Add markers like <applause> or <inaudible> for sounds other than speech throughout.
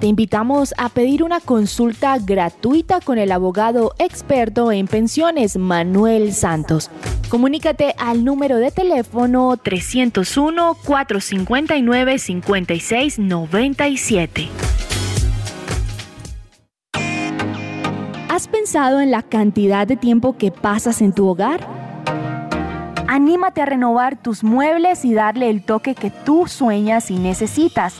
Te invitamos a pedir una consulta gratuita con el abogado experto en pensiones Manuel Santos. Comunícate al número de teléfono 301-459-5697. ¿Has pensado en la cantidad de tiempo que pasas en tu hogar? Anímate a renovar tus muebles y darle el toque que tú sueñas y necesitas.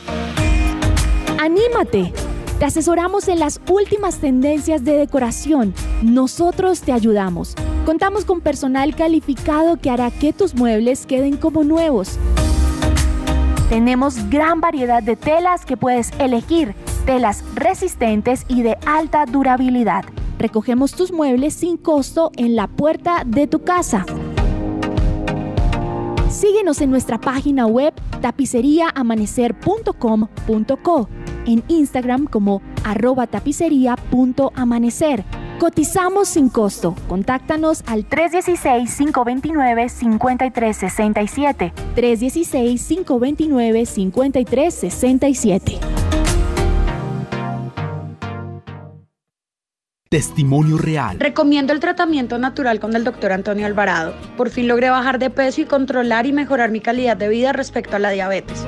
¡Anímate! Te asesoramos en las últimas tendencias de decoración. Nosotros te ayudamos. Contamos con personal calificado que hará que tus muebles queden como nuevos. Tenemos gran variedad de telas que puedes elegir, telas resistentes y de alta durabilidad. Recogemos tus muebles sin costo en la puerta de tu casa. Síguenos en nuestra página web tapiceriaamanecer.com.co, en Instagram como arroba tapicería.amanecer. Cotizamos sin costo. Contáctanos al 316-529-5367. 316-529-5367. Testimonio real. Recomiendo el tratamiento natural con el doctor Antonio Alvarado. Por fin logré bajar de peso y controlar y mejorar mi calidad de vida respecto a la diabetes.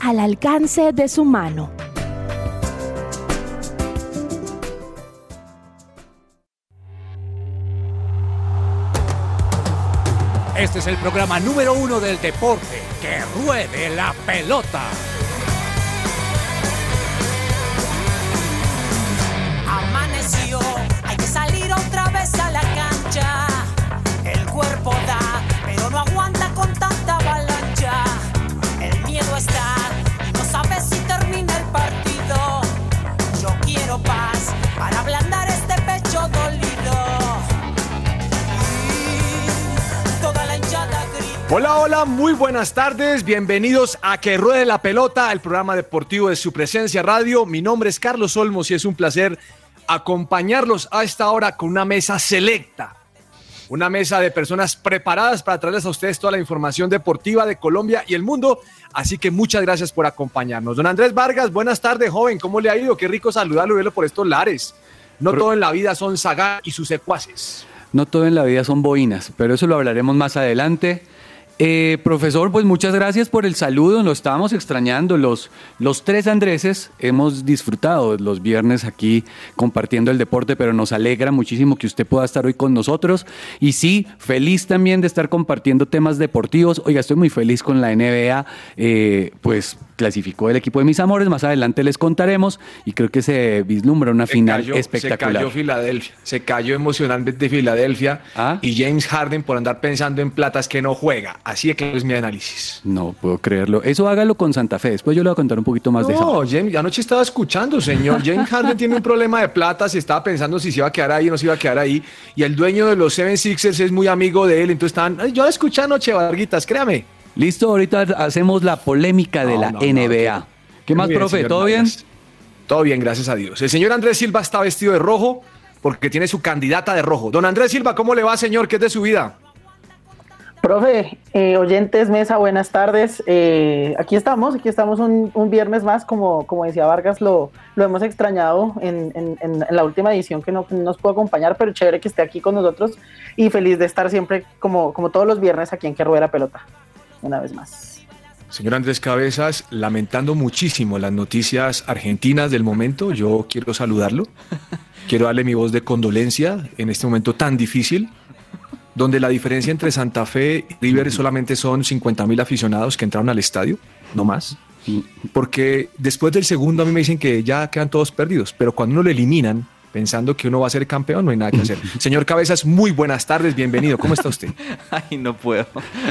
al alcance de su mano. Este es el programa número uno del deporte. ¡Que ruede la pelota! Amaneció, hay que salir otra vez a la cancha. El cuerpo da, Hola, hola, muy buenas tardes. Bienvenidos a Que Ruede la Pelota, el programa deportivo de su presencia radio. Mi nombre es Carlos Olmos y es un placer acompañarlos a esta hora con una mesa selecta. Una mesa de personas preparadas para traerles a ustedes toda la información deportiva de Colombia y el mundo. Así que muchas gracias por acompañarnos. Don Andrés Vargas, buenas tardes, joven. ¿Cómo le ha ido? Qué rico saludarlo y verlo por estos lares. No todo en la vida son Saga y sus secuaces. No todo en la vida son boinas, pero eso lo hablaremos más adelante. Eh, profesor, pues muchas gracias por el saludo, lo estábamos extrañando. Los, los tres Andreses hemos disfrutado los viernes aquí compartiendo el deporte, pero nos alegra muchísimo que usted pueda estar hoy con nosotros. Y sí, feliz también de estar compartiendo temas deportivos. Oiga, estoy muy feliz con la NBA, eh, pues clasificó el equipo de mis amores, más adelante les contaremos y creo que se vislumbra una Se final cayó- espectacular. Se cayó Filadelfia, se cayó emocionalmente Filadelfia ¿Ah? y James Harden por andar pensando en platas que no juega. Así de que es mi análisis. No puedo creerlo. Eso hágalo con Santa Fe. Después yo le voy a contar un poquito más de No, eso. James, anoche estaba escuchando, señor. <laughs> James Harden tiene un problema de platas estaba pensando si se iba a quedar ahí o no se iba a quedar ahí. Y el dueño de los Seven Sixers es muy amigo de él. Entonces estaban. Yo escuché anoche, Varguitas, créame. Listo, ahorita hacemos la polémica de No, la no, no, NBA. ¿Qué más, bien, profe? ¿Todo bien? Todo bien, gracias a Dios. El señor Andrés Silva está vestido de rojo porque tiene su candidata de rojo. Don Andrés Silva, ¿cómo le va, señor? ¿Qué es de su vida? Profe, eh, oyentes, mesa, buenas tardes. Eh, aquí estamos, aquí estamos un, viernes más, como, como decía Vargas, lo, lo hemos extrañado en, en, la última edición que no, nos pudo acompañar, pero chévere que esté aquí con nosotros y feliz de estar siempre, como, como todos los viernes, aquí en Que Rueda la Pelota, una vez más. Señor Andrés Cabezas, lamentando muchísimo las noticias argentinas del momento, yo quiero saludarlo, quiero darle mi voz de condolencia en este momento tan difícil donde la diferencia entre Santa Fe y River solamente son 50 mil aficionados que entraron al estadio, no más. Porque después del segundo a mí me dicen que ya quedan todos perdidos, pero cuando uno lo eliminan, pensando que uno va a ser campeón, no hay nada que hacer. <laughs> Señor Cabezas, muy buenas tardes, bienvenido. ¿Cómo está usted? <laughs> Ay, no puedo.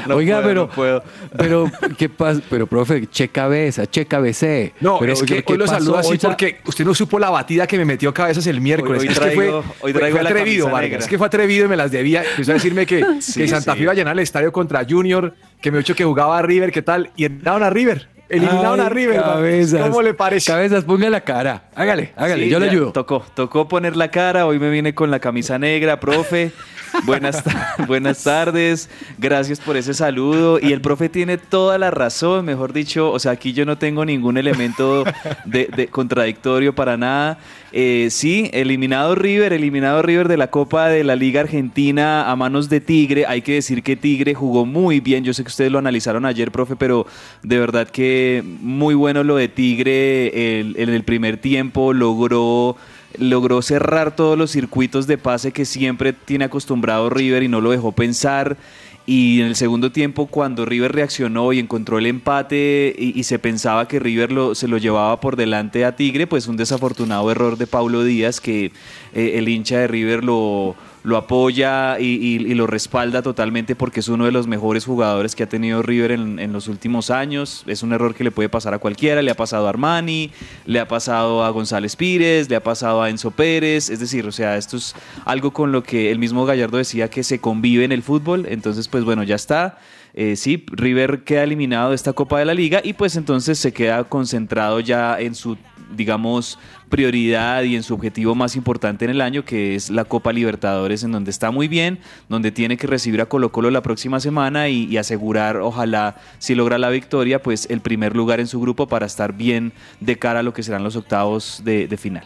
Oiga, pero, puedo. pero, <laughs> ¿qué pasa? Pero, profe, che cabeza, che cabecé. No, pero, es que hoy lo saludo así porque usted no supo la batida que me metió Cabezas el miércoles. Hoy, es que fue, hoy traigo fue atrevido, Vargas. Es que fue atrevido y me las debía. Empezó a decirme que, que Santa Fe iba a llenar el estadio contra Junior, que me ha dicho que jugaba a River, ¿qué tal? Y entraron a River. Eliminaron a River. Cabezas. ¿Cómo le parece? Cabezas, ponga la cara. Hágale, hágale, yo le ayudo. Tocó, tocó poner la cara. Hoy me viene con la camisa negra, profe. <laughs> Buenas, buenas tardes, gracias por ese saludo. Y el profe tiene toda la razón, mejor dicho, o sea, aquí yo no tengo ningún elemento de, contradictorio para nada. Eh, sí, eliminado River, eliminado River de la Copa de la Liga Argentina a manos de Tigre. Hay que decir que Tigre jugó muy bien. Yo sé que ustedes lo analizaron ayer, profe, pero de verdad que muy bueno lo de Tigre en el primer tiempo. Logró logró cerrar todos los circuitos de pase que siempre tiene acostumbrado River y no lo dejó pensar. Y en el segundo tiempo, cuando River reaccionó y encontró el empate y, se pensaba que River lo, se lo llevaba por delante a Tigre, pues un desafortunado error de Paulo Díaz que eh, el hincha de River lo, lo apoya y, lo respalda totalmente porque es uno de los mejores jugadores que ha tenido River en, los últimos años. Es un error que le puede pasar a cualquiera. Le ha pasado a Armani, le ha pasado a González Pires, le ha pasado a Enzo Pérez. Es decir, o sea, esto es algo con lo que el mismo Gallardo decía que se convive en el fútbol. Entonces, pues bueno, ya está. Eh, sí, River queda eliminado de esta Copa de la Liga y pues entonces se queda concentrado ya en su digamos, prioridad y en su objetivo más importante en el año, que es la Copa Libertadores, en donde está muy bien, donde tiene que recibir a Colo Colo la próxima semana y, asegurar, ojalá, si logra la victoria, pues el primer lugar en su grupo para estar bien de cara a lo que serán los octavos de, de final.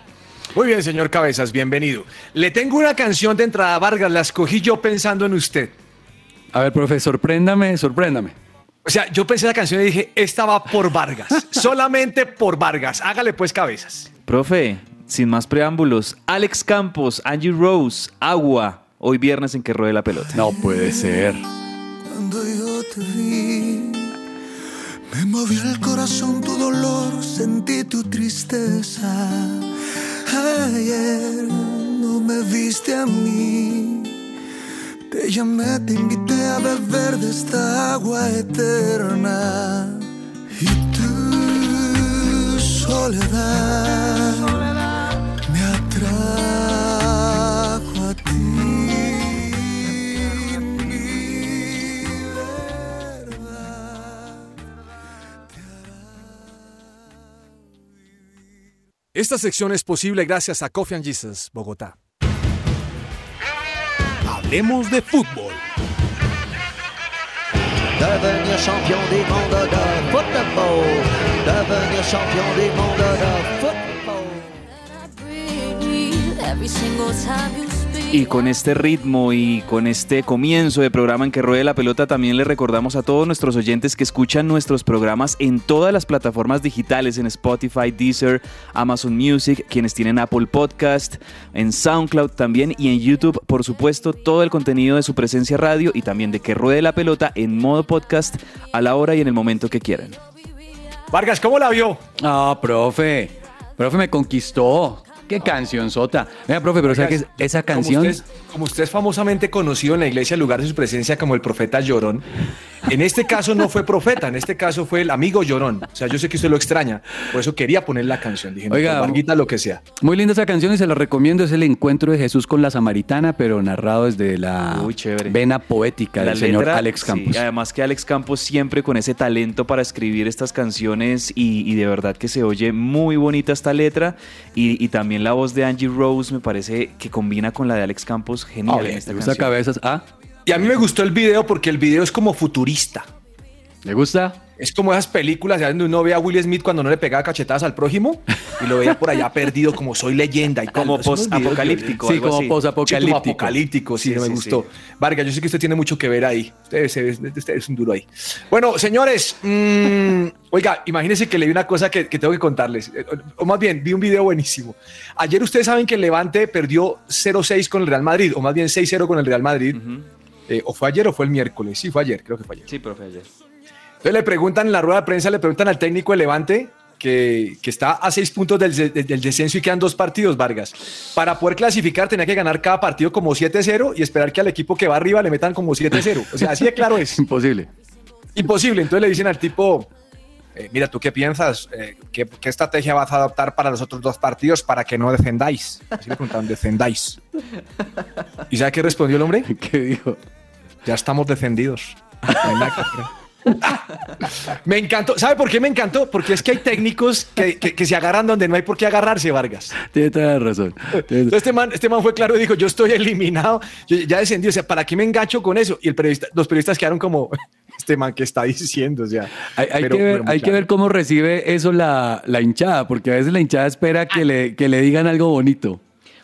Muy bien, señor Cabezas, bienvenido. Le tengo una canción de entrada, Vargas, la escogí yo pensando en usted. A ver, profe, sorpréndame, sorpréndame. O sea, yo pensé la canción y dije, esta va por Vargas, <laughs> solamente por Vargas. Hágale pues cabezas. Profe, sin más preámbulos, Alex Campos, Angie Rose, Agua, hoy viernes en que ruede la pelota. No puede ser. Cuando yo te vi, me movió el corazón tu dolor, sentí tu tristeza. Ayer no me viste a mí te llamé, te invité a beber de esta agua eterna. Y tu soledad, me atrajo a ti. Mi verdad Esta sección es posible gracias a Coffee and Jesus, Bogotá. Hablemos de fútbol. Devenir champion du monde de football. Devenir champion du monde de football. Y con este ritmo y con este comienzo de programa en que ruede la pelota, también le recordamos a todos nuestros oyentes que escuchan nuestros programas en todas las plataformas digitales, en Spotify, Deezer, Amazon Music, quienes tienen Apple Podcast, en SoundCloud también y en YouTube, por supuesto, todo el contenido de su presencia radio y también de que ruede la pelota en modo podcast a la hora y en el momento que quieran. Vargas, ¿cómo la vio? Ah, profe. Profe me conquistó. Qué canción sota. Venga, profe, pero ¿sabes que esa canción? Como usted, es famosamente conocido en la iglesia, en lugar de su presencia como el profeta llorón, en este caso no fue profeta, en este caso fue el amigo llorón. O sea, yo sé que usted lo extraña, por eso quería poner la canción. Dije, Oiga, Varguita, lo que sea. Muy linda esa canción y se la recomiendo. Es el encuentro de Jesús con la samaritana, pero narrado desde la vena poética del señor Alex Campos. además que Alex Campos siempre con ese talento para escribir estas canciones y, de verdad que se oye muy bonita esta letra y, también la voz de Angie Rose me parece que combina con la de Alex Campos genial en esta canción. cabezas, ¿ah? Y a mí me gustó el video porque el video es como futurista. ¿Le gusta? Es como esas películas donde uno ve a Will Smith cuando no le pegaba cachetadas al prójimo y lo veía por allá <laughs> perdido como soy leyenda y. Como post-apocalíptico, Sí, como posapocalíptico. apocalíptico, sí, me sí, gustó. sí. Vargas, yo sé que usted tiene mucho que ver ahí. Usted, usted es un duro ahí. Bueno, señores, mm, oiga, imagínense que leí una cosa que, que tengo que contarles. Eh, O más bien, vi un video buenísimo. Ayer ustedes saben que el Levante perdió 0-6 con el Real Madrid, o más bien 6-0 con el Real Madrid. Eh, o fue ayer o fue el miércoles. Sí, fue ayer, creo que fue ayer. Sí, profe, ayer. Entonces le preguntan en la rueda de prensa, le preguntan al técnico de Levante, que, que está a seis puntos del, de- del descenso y quedan dos partidos, Vargas. Para poder clasificar tenía que ganar cada partido como 7-0 y esperar que al equipo que va arriba le metan como 7-0. O sea, así de claro es. <laughs> Imposible. Imposible. Entonces le dicen al tipo, eh, mira, ¿tú qué piensas? Eh, ¿qué, qué estrategia vas a adoptar para los otros dos partidos para que no defendáis? Así le preguntaron, defendáis. ¿Y sabe qué respondió el hombre? <laughs> ¿Qué dijo? Ya estamos defendidos. Que. <laughs> Me encantó. ¿Sabe por qué me encantó? Porque es que hay técnicos que, que- que se agarran donde no hay por qué agarrarse, Vargas. Tiene toda la razón. Entonces este man, este man fue claro y dijo, yo estoy eliminado, yo ya descendí, o sea, ¿para qué me engancho con eso? Y el periodista, los periodistas quedaron como, <laughs> este man, ¿qué está diciendo? O sea, Hay, hay pero- que, ver, hay que ver cómo recibe eso la, la hinchada, porque a veces la hinchada espera que le, que le digan algo bonito.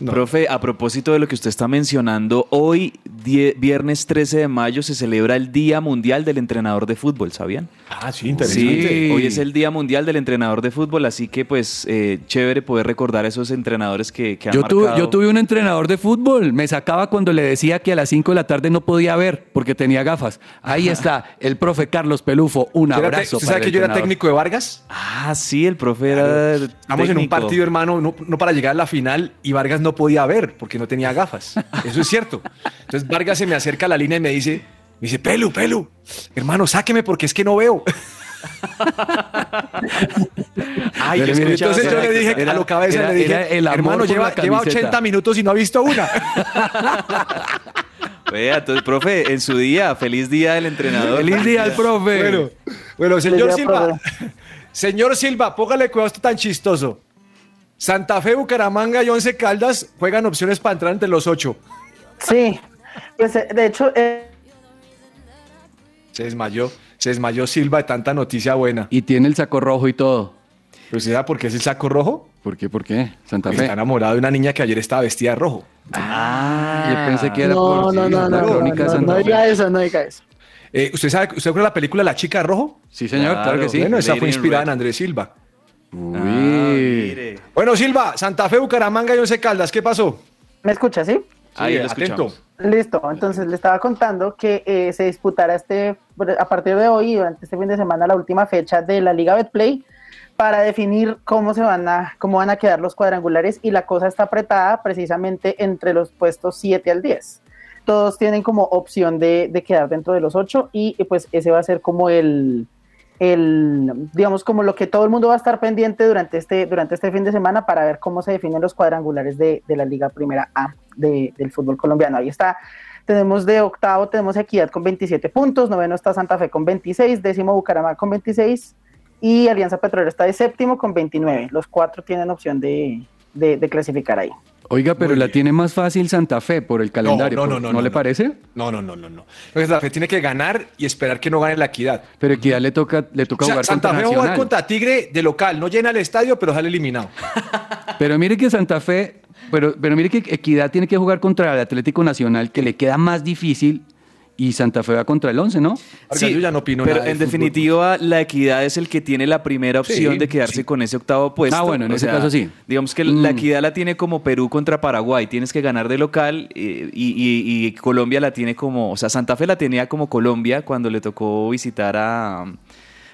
Profe, a propósito de lo que usted está mencionando, hoy, viernes 13 de mayo, se celebra el Día Mundial del Entrenador de Fútbol, ¿sabían? Ah, sí, Sí, hoy es el Día Mundial del Entrenador de Fútbol, así que pues eh, chévere poder recordar a esos entrenadores que, que han Yo, tuve- yo tuve un entrenador de fútbol, me sacaba cuando le decía que a las 5 de la tarde no podía ver porque tenía gafas. Ahí está el profe Carlos Pelufo, un ¿Usted era te- abrazo. ¿Usted para sabe el que yo era técnico de Vargas? Ah, sí, el profe era Estamos en un partido, hermano, no, no para llegar a la final y Vargas no podía ver porque no tenía gafas. Eso es cierto. Entonces Vargas se me acerca a la línea y me dice, me dice, Pelu, Pelu, hermano, sáqueme porque es que no veo. <laughs> Ay, yo entonces yo le dije era- a lo cabeza era- le dije, el hermano, lleva, lleva camiseta". 80 minutos y no ha visto una. <laughs> Vea, entonces, profe, en su día, feliz día del entrenador. Feliz día al <laughs> profe. Bueno, bueno, señor Silva, señor Silva, póngale cuidado a esto tan chistoso. Santa Fe, Bucaramanga y Once Caldas juegan opciones para entrar entre los ocho. Sí, pues eh, de hecho, eh, Se desmayó, se desmayó Silva de tanta noticia buena. Y tiene el saco rojo y todo. ¿Pero usted sabe por qué es el saco rojo? ¿Por qué? ¿Por qué? Santa Porque Fe. está enamorado de una niña que ayer estaba vestida de rojo. Ah, yo pensé que era no, por no, sí, no, la no, crónica no, de no, Santa no Fe. diga eso, no diga eso. Eh, ¿Usted sabe, usted conoce la película La chica de rojo? Sí, señor, claro, que sí. Bueno, esa Lady fue in inspirada en Andrés Silva. Uy. Ah, mire. Bueno, Silva, Santa Fe, Bucaramanga y Once Caldas, ¿qué pasó? ¿Me escucha, sí? Ahí lo escuchamos. Listo, entonces le estaba contando que eh, se disputará este, a partir de hoy, durante este fin de semana, la última fecha de la Liga Betplay para definir cómo se van a, cómo van a quedar los cuadrangulares y la cosa está apretada precisamente entre los puestos 7 al 10. Todos tienen como opción de, de quedar dentro de los 8 y pues ese va a ser como el, el, digamos, como lo que todo el mundo va a estar pendiente durante este, durante este fin de semana para ver cómo se definen los cuadrangulares de, de la Liga Primera A de- del fútbol colombiano. Ahí está. Tenemos de octavo, tenemos Equidad con 27 puntos, noveno está Santa Fe con 26, décimo Bucaramanga con 26 y Alianza Petrolera está de séptimo con 29. Los cuatro tienen opción de- de clasificar ahí. Oiga, pero la tiene más fácil Santa Fe por el calendario. no, no, ¿por- no, ¿No no, le no. parece? No, no, no, no, no. La Fe tiene que ganar y esperar que no gane la equidad. Pero Equidad le toca, le toca O sea, jugar Santa contra Fe a jugar Nacional. contra Tigre de local, no llena el estadio, pero sale eliminado. <laughs> Pero mire que Santa Fe, pero, pero mire que Equidad tiene que jugar contra el Atlético Nacional, que le queda más difícil, y Santa Fe va contra el 11, ¿no? Vargas, yo ya no opino pero nada de en fútbol. definitiva la equidad es el que tiene la primera opción Sí, de quedarse sí. con ese octavo puesto. Ah, bueno, en O ese caso sí. Digamos que Mm. la equidad la tiene como Perú contra Paraguay, tienes que ganar de local eh, y, y- y Colombia la tiene como, o sea, Santa Fe la tenía como Colombia cuando le tocó visitar a,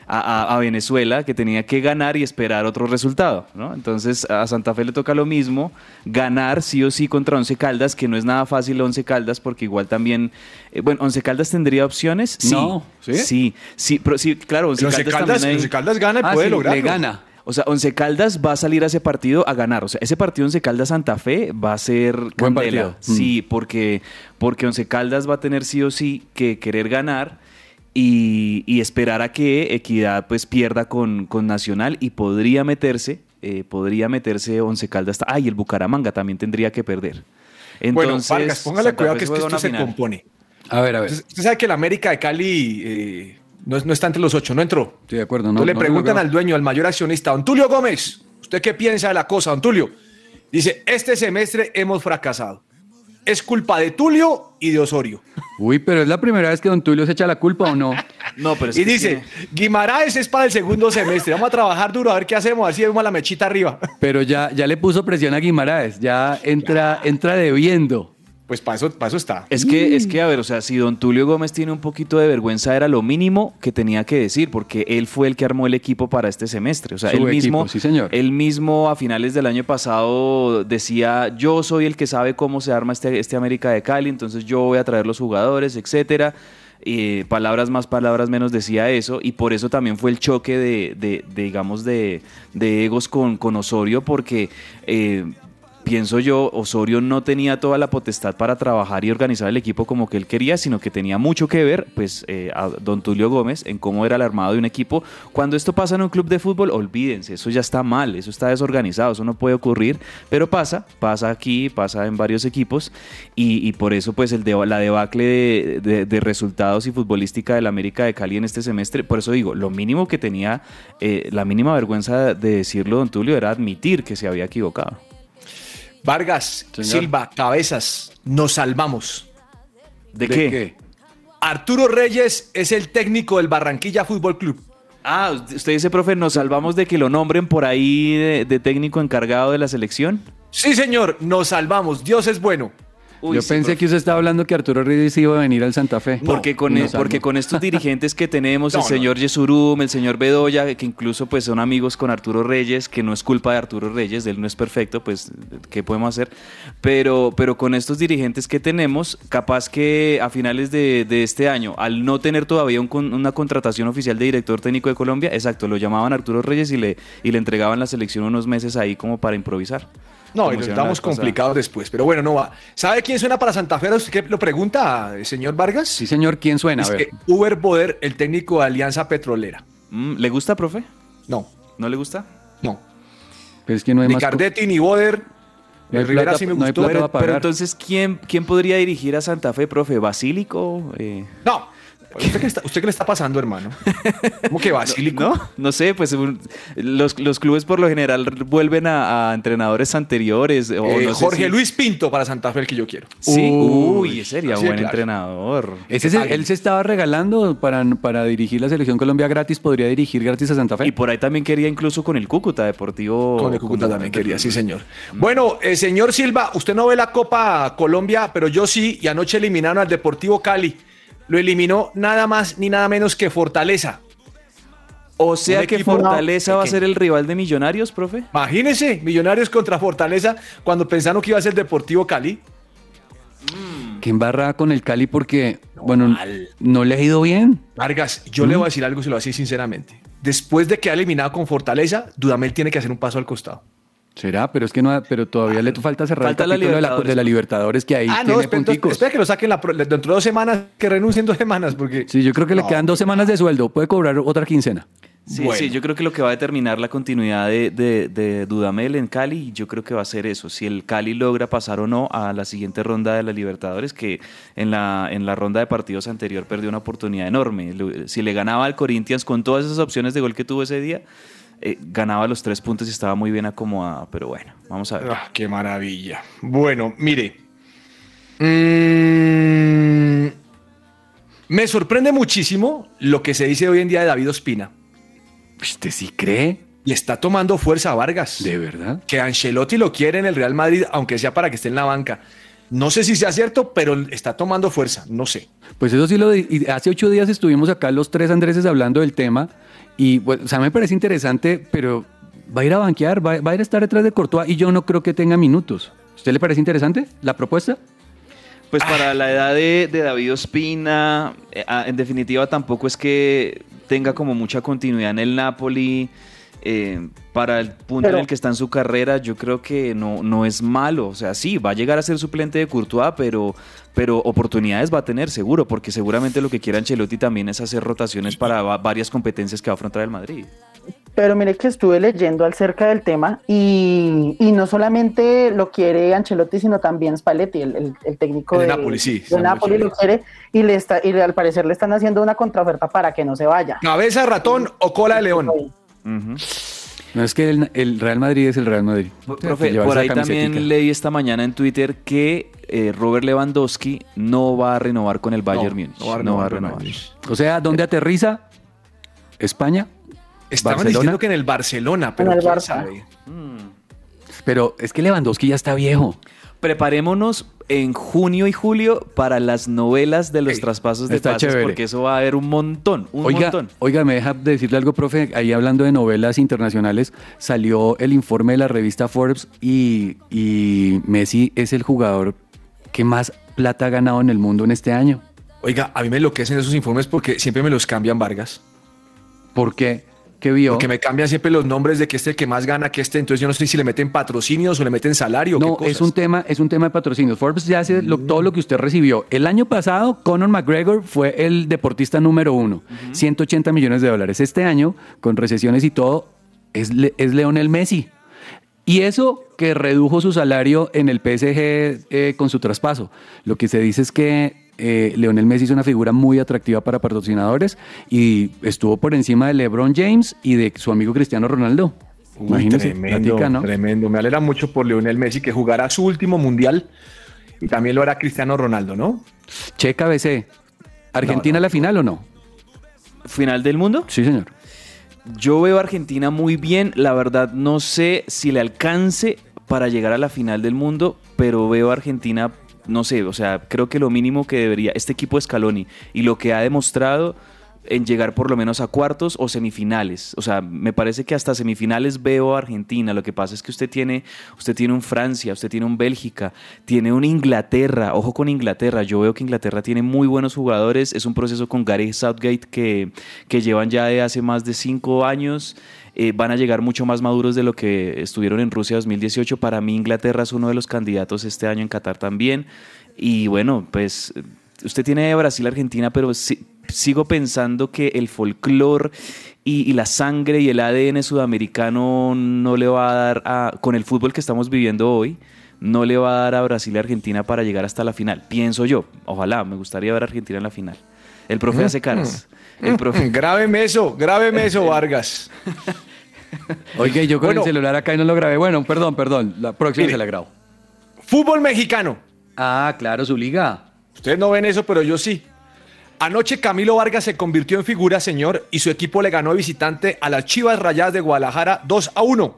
a- a- a Venezuela, que tenía que ganar y esperar otro resultado, ¿no? Entonces a Santa Fe le toca lo mismo, ganar sí o sí contra Once Caldas, que no es nada fácil Once Caldas porque igual también, eh, bueno, Once Caldas tendría opciones, sí, No, ¿sí? sí, sí, pero sí, claro, Once Caldas, Caldas, hay- Once Caldas gana y Ah, puede sí, lograrlo. le gana. o sea, Once Caldas va a salir a ese partido a ganar. O sea, ese partido Once Caldas Santa Fe va a ser Buen candela. partido. Sí, porque, porque Once Caldas va a tener sí o sí que querer ganar y, y esperar a que Equidad pues pierda con, con Nacional y podría meterse, eh, podría meterse Once Caldas. Ah, y el Bucaramanga también tendría que perder. bueno, Entonces, Vargas, póngale Santa cuidado Fe que es que esto se compone. A ver, a ver. Usted, usted sabe que el América de Cali eh, no, es- no está entre los ocho, no entró. Estoy de acuerdo, no. Entonces le no preguntan logró. al dueño, al mayor accionista, don Tulio Gómez, ¿usted qué piensa de la cosa, don Tulio? Dice, este semestre hemos fracasado. Es culpa de Tulio y de Osorio. Uy, pero es la primera vez que Don Tulio se echa la culpa o no. No, pero es Y que dice, Guimaraes es para el segundo semestre. Vamos a trabajar duro a ver qué hacemos, a ver si vemos la mechita arriba. Pero ya, ya le puso presión a Guimaraes, ya entra, entra debiendo. Pues para eso, para eso está. Es que, es que, a ver, o sea, si don Tulio Gómez tiene un poquito de vergüenza, era lo mínimo que tenía que decir, porque él fue el que armó el equipo para este semestre. O sea, Su él equipo, mismo, sí, señor. él mismo a finales del año pasado decía, yo soy el que sabe cómo se arma este, este América de Cali, entonces yo voy a traer los jugadores, etcétera. Eh, palabras más, palabras menos decía eso, y por eso también fue el choque de, de- de, digamos, de, de egos con, con Osorio, porque eh, pienso yo, Osorio no tenía toda la potestad para trabajar y organizar el equipo como que él quería, sino que tenía mucho que ver, pues, eh, a don Tulio Gómez en cómo era el armado de un equipo. Cuando esto pasa en un club de fútbol, olvídense, eso ya está mal, eso está desorganizado, eso no puede ocurrir, pero pasa, pasa aquí, pasa en varios equipos, y, y por eso, pues, el deba- la debacle de, de- de resultados y futbolística del América de Cali en este semestre, por eso digo, lo mínimo que tenía, eh, la mínima vergüenza de decirlo, don Tulio, era admitir que se había equivocado. Vargas, Silva, Cabezas, nos salvamos. ¿De, qué? Arturo Reyes es el técnico del Barranquilla Fútbol Club. Ah, usted dice, profe, nos salvamos de que lo nombren por ahí de, de técnico encargado de la selección. Sí, señor, nos salvamos. Dios es bueno. Uy, Yo sí, pensé profe. que usted estaba hablando que Arturo Reyes iba a venir al Santa Fe. Porque con, No el- porque con estos dirigentes que tenemos, <laughs> No, el no. señor Yesurum, el señor Bedoya, que incluso pues son amigos con Arturo Reyes, que no es culpa de Arturo Reyes, él no es perfecto, pues ¿qué podemos hacer? Pero, pero con estos dirigentes que tenemos, capaz que a finales de, de este año, al no tener todavía un con- una contratación oficial de director técnico de Colombia, exacto, lo llamaban Arturo Reyes y le, y le entregaban la selección unos meses ahí como para improvisar. No, y vez pasada. complicados después, pero bueno, no va. ¿Sabe quién suena para Santa Fe? ¿Usted lo pregunta, señor Vargas? Sí, señor, ¿quién suena? A ver. Uber Boder, el técnico de Alianza Petrolera. Mm, ¿Le gusta, profe? No, ¿No le gusta? no. Pero es que no hay Ni más. Cardetti ni Boder. No hay Rivera plata- sí me no hay gustó. plata Pero, entonces, ¿quién, ¿quién podría dirigir a Santa Fe, profe? ¿Basílico? Eh, No. ¿Usted qué, le está, ¿Usted qué le está pasando, hermano? ¿Cómo que <laughs> Basílico? ¿No? No sé, pues un- los, los clubes por lo general vuelven a, a entrenadores anteriores. O Eh, no sé Jorge si- Luis Pinto para Santa Fe, el que yo quiero. Sí, Uy, uy, ese sería buen claro. entrenador. Ese es el- él se estaba regalando para, para dirigir la selección Colombia gratis, podría dirigir gratis a Santa Fe. Y por ahí también quería incluso con el Cúcuta Deportivo. Con el Cúcuta también quería, sí, señor. Bueno, eh, señor Silva, usted no ve la Copa Colombia, pero yo sí, y anoche eliminaron al Deportivo Cali. Lo eliminó nada más ni nada menos que Fortaleza. O sea que Fortaleza no, va a que- ser el rival de Millonarios, profe. Imagínense, Millonarios contra Fortaleza, cuando pensaron que iba a ser Deportivo Cali. Que embarra con el Cali porque, bueno, no le ha ido bien. Vargas, yo le voy a decir algo, se lo voy a decir sinceramente. Después de que ha eliminado con Fortaleza, Dudamel tiene que hacer un paso al costado. Será, pero es que no, ha- pero todavía le falta cerrar Falta el la capítulo de la, Libertadores, de la Libertadores que ahí ah, no, tiene espera, punticos. espera que lo saquen la pro- dentro de dos semanas, que renuncien dos semanas, porque... Sí, yo creo que le quedan dos semanas de sueldo, puede cobrar otra quincena. Sí, Bueno. sí, yo creo que lo que va a determinar la continuidad de, de- de Dudamel en Cali, yo creo que va a ser eso, si el Cali logra pasar o no a la siguiente ronda de la Libertadores, que en la, en la ronda de partidos anterior perdió una oportunidad enorme. Lo- Si le ganaba al Corinthians con todas esas opciones de gol que tuvo ese día, eh, ganaba los tres puntos y estaba muy bien acomodado, pero bueno, vamos a ver. Ah, qué maravilla. Bueno, mire. Mm, me sorprende muchísimo lo que se dice hoy en día de David Ospina. ¿Usted sí cree? Y está tomando fuerza Vargas. ¿De verdad? Que Ancelotti lo quiere en el Real Madrid, aunque sea para que esté en la banca. No sé si sea cierto, pero está tomando fuerza. No sé. Pues eso sí lo hace ocho días estuvimos acá los tres Andreses hablando del tema y bueno, o sea, me parece interesante, pero va a ir a banquear, va, va a ir a estar detrás de Courtois y yo no creo que tenga minutos. ¿Usted le parece interesante la propuesta? Pues para la edad de, de David Ospina, eh, ah, en definitiva tampoco es que tenga como mucha continuidad en el Napoli. Eh, para el punto Pero- en el que está en su carrera, yo creo que no, no es malo. O sea, sí, va a llegar a ser suplente de Courtois, pero, pero oportunidades va a tener seguro, porque seguramente lo que quiere Ancelotti también es hacer rotaciones para va- varias competencias que va a afrontar el Madrid. pero mire que estuve leyendo acerca del tema y, y no solamente lo quiere Ancelotti, sino también Spalletti, el, el- el técnico El de de, Napoli, sí, de Samuel Napoli lo quiere y, le está, y al parecer le están haciendo una contraoferta para que no se vaya. ¿Cabeza de ratón o cola de león? No es que el, el Real Madrid es el Real Madrid. Profe, por ahí también leí esta mañana en Twitter que eh, Robert Lewandowski no va a renovar con el Bayern Múnich. no va a No va a renovar. O sea, ¿dónde aterriza? ¿España? Estaban ¿Barcelona? diciendo que en el Barcelona, pero En el quién Barça. sabe. Pero es que Lewandowski ya está viejo. Preparémonos en junio y julio para las novelas de los Ey, traspasos de está pases chévere. porque eso va a haber un montón, un Oiga, montón. oiga, me deja decirle algo, profe. Ahí hablando de novelas internacionales, salió el informe de la revista Forbes y, y Messi es el jugador que más plata ha ganado en el mundo en este año. Oiga, a mí me enloquecen esos informes porque siempre me los cambian Vargas. ¿Por qué? ¿Qué vio? Porque me cambian siempre los nombres de que este es el que más gana, que este. Entonces yo no sé si le meten patrocinios o le meten salario. No, qué cosas. es un tema, es un tema de patrocinios. Forbes ya hace lo- todo lo que usted recibió. El año pasado, Conor McGregor fue el deportista número uno, 180 millones de dólares. Este año, con recesiones y todo, es, Le- es Leonel Messi. Y eso que redujo su salario en el PSG eh, con su traspaso. Lo que se dice es que eh, Leonel Messi es una figura muy atractiva para patrocinadores y estuvo por encima de LeBron James y de su amigo Cristiano Ronaldo. Uy, Imagínese, tremendo, platica, ¿no? tremendo. Me alegra mucho por Lionel Messi que jugará su último mundial y también lo hará Cristiano Ronaldo, ¿no? Checa BC. ¿Argentina la final o no? ¿Final del mundo? Sí, señor. Yo veo a Argentina muy bien. La verdad, no sé si le alcance para llegar a la final del mundo, pero veo a Argentina, no sé, o sea, creo que lo mínimo que debería, este equipo de Scaloni y lo que ha demostrado en llegar por lo menos a cuartos o semifinales. O sea, me parece que hasta semifinales veo a Argentina. Lo que pasa es que usted tiene, usted tiene un Francia, usted tiene un Bélgica, tiene un Inglaterra. Ojo con Inglaterra. Yo veo que Inglaterra tiene muy buenos jugadores. Es un proceso con Gary Southgate que, que llevan ya de hace más de cinco años. Eh, van a llegar mucho más maduros de lo que estuvieron en Rusia 2018. Para mí Inglaterra es uno de los candidatos este año en Qatar también. Y bueno, pues usted tiene Brasil, Argentina, pero si- sigo pensando que el folclore y, y la sangre y el ADN sudamericano no le va a dar a, con el fútbol que estamos viviendo hoy, no le va a dar a Brasil y Argentina para llegar hasta la final. Pienso yo. Ojalá, me gustaría ver a Argentina en la final. El profe hace caras. El profe. Grábeme eso, grábeme eso, <laughs> Vargas. Oiga, yo con Bueno. el celular acá y no lo grabé. Bueno, perdón, perdón. La próxima Mire. se la grabo. Fútbol mexicano. Ah, claro, su liga. Ustedes no ven eso, pero yo sí. Anoche Camilo Vargas se convirtió en figura, señor, y su equipo le ganó visitante a las Chivas Rayadas de Guadalajara 2 a 1.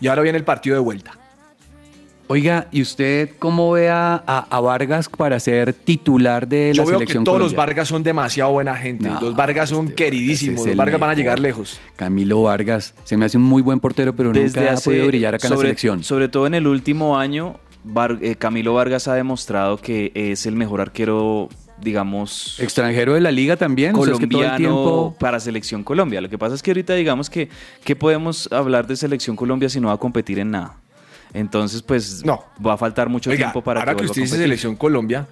Y ahora viene el partido de vuelta. Oiga, ¿y usted cómo ve a, a- a Vargas para ser titular de Yo la veo que selección todos los? Vargas son demasiado buena gente. No, los Vargas son ese queridísimos. Los Vargas van a llegar lejos. Camilo Vargas. Se me hace un muy buen portero, pero Desde nunca ha hace- podido brillar acá en la sobre- selección. Sobre todo en el último año, eh, Camilo Vargas ha demostrado que es el mejor arquero, digamos, Extranjero de la liga también. o sea, es que todo el colombiano tiempo... para Selección Colombia. Lo que pasa es que ahorita digamos que ¿qué podemos hablar de Selección Colombia si no va a competir en nada? Entonces, pues No. va a faltar mucho Oiga, tiempo para ahora que a usted dice. Selección Colombia,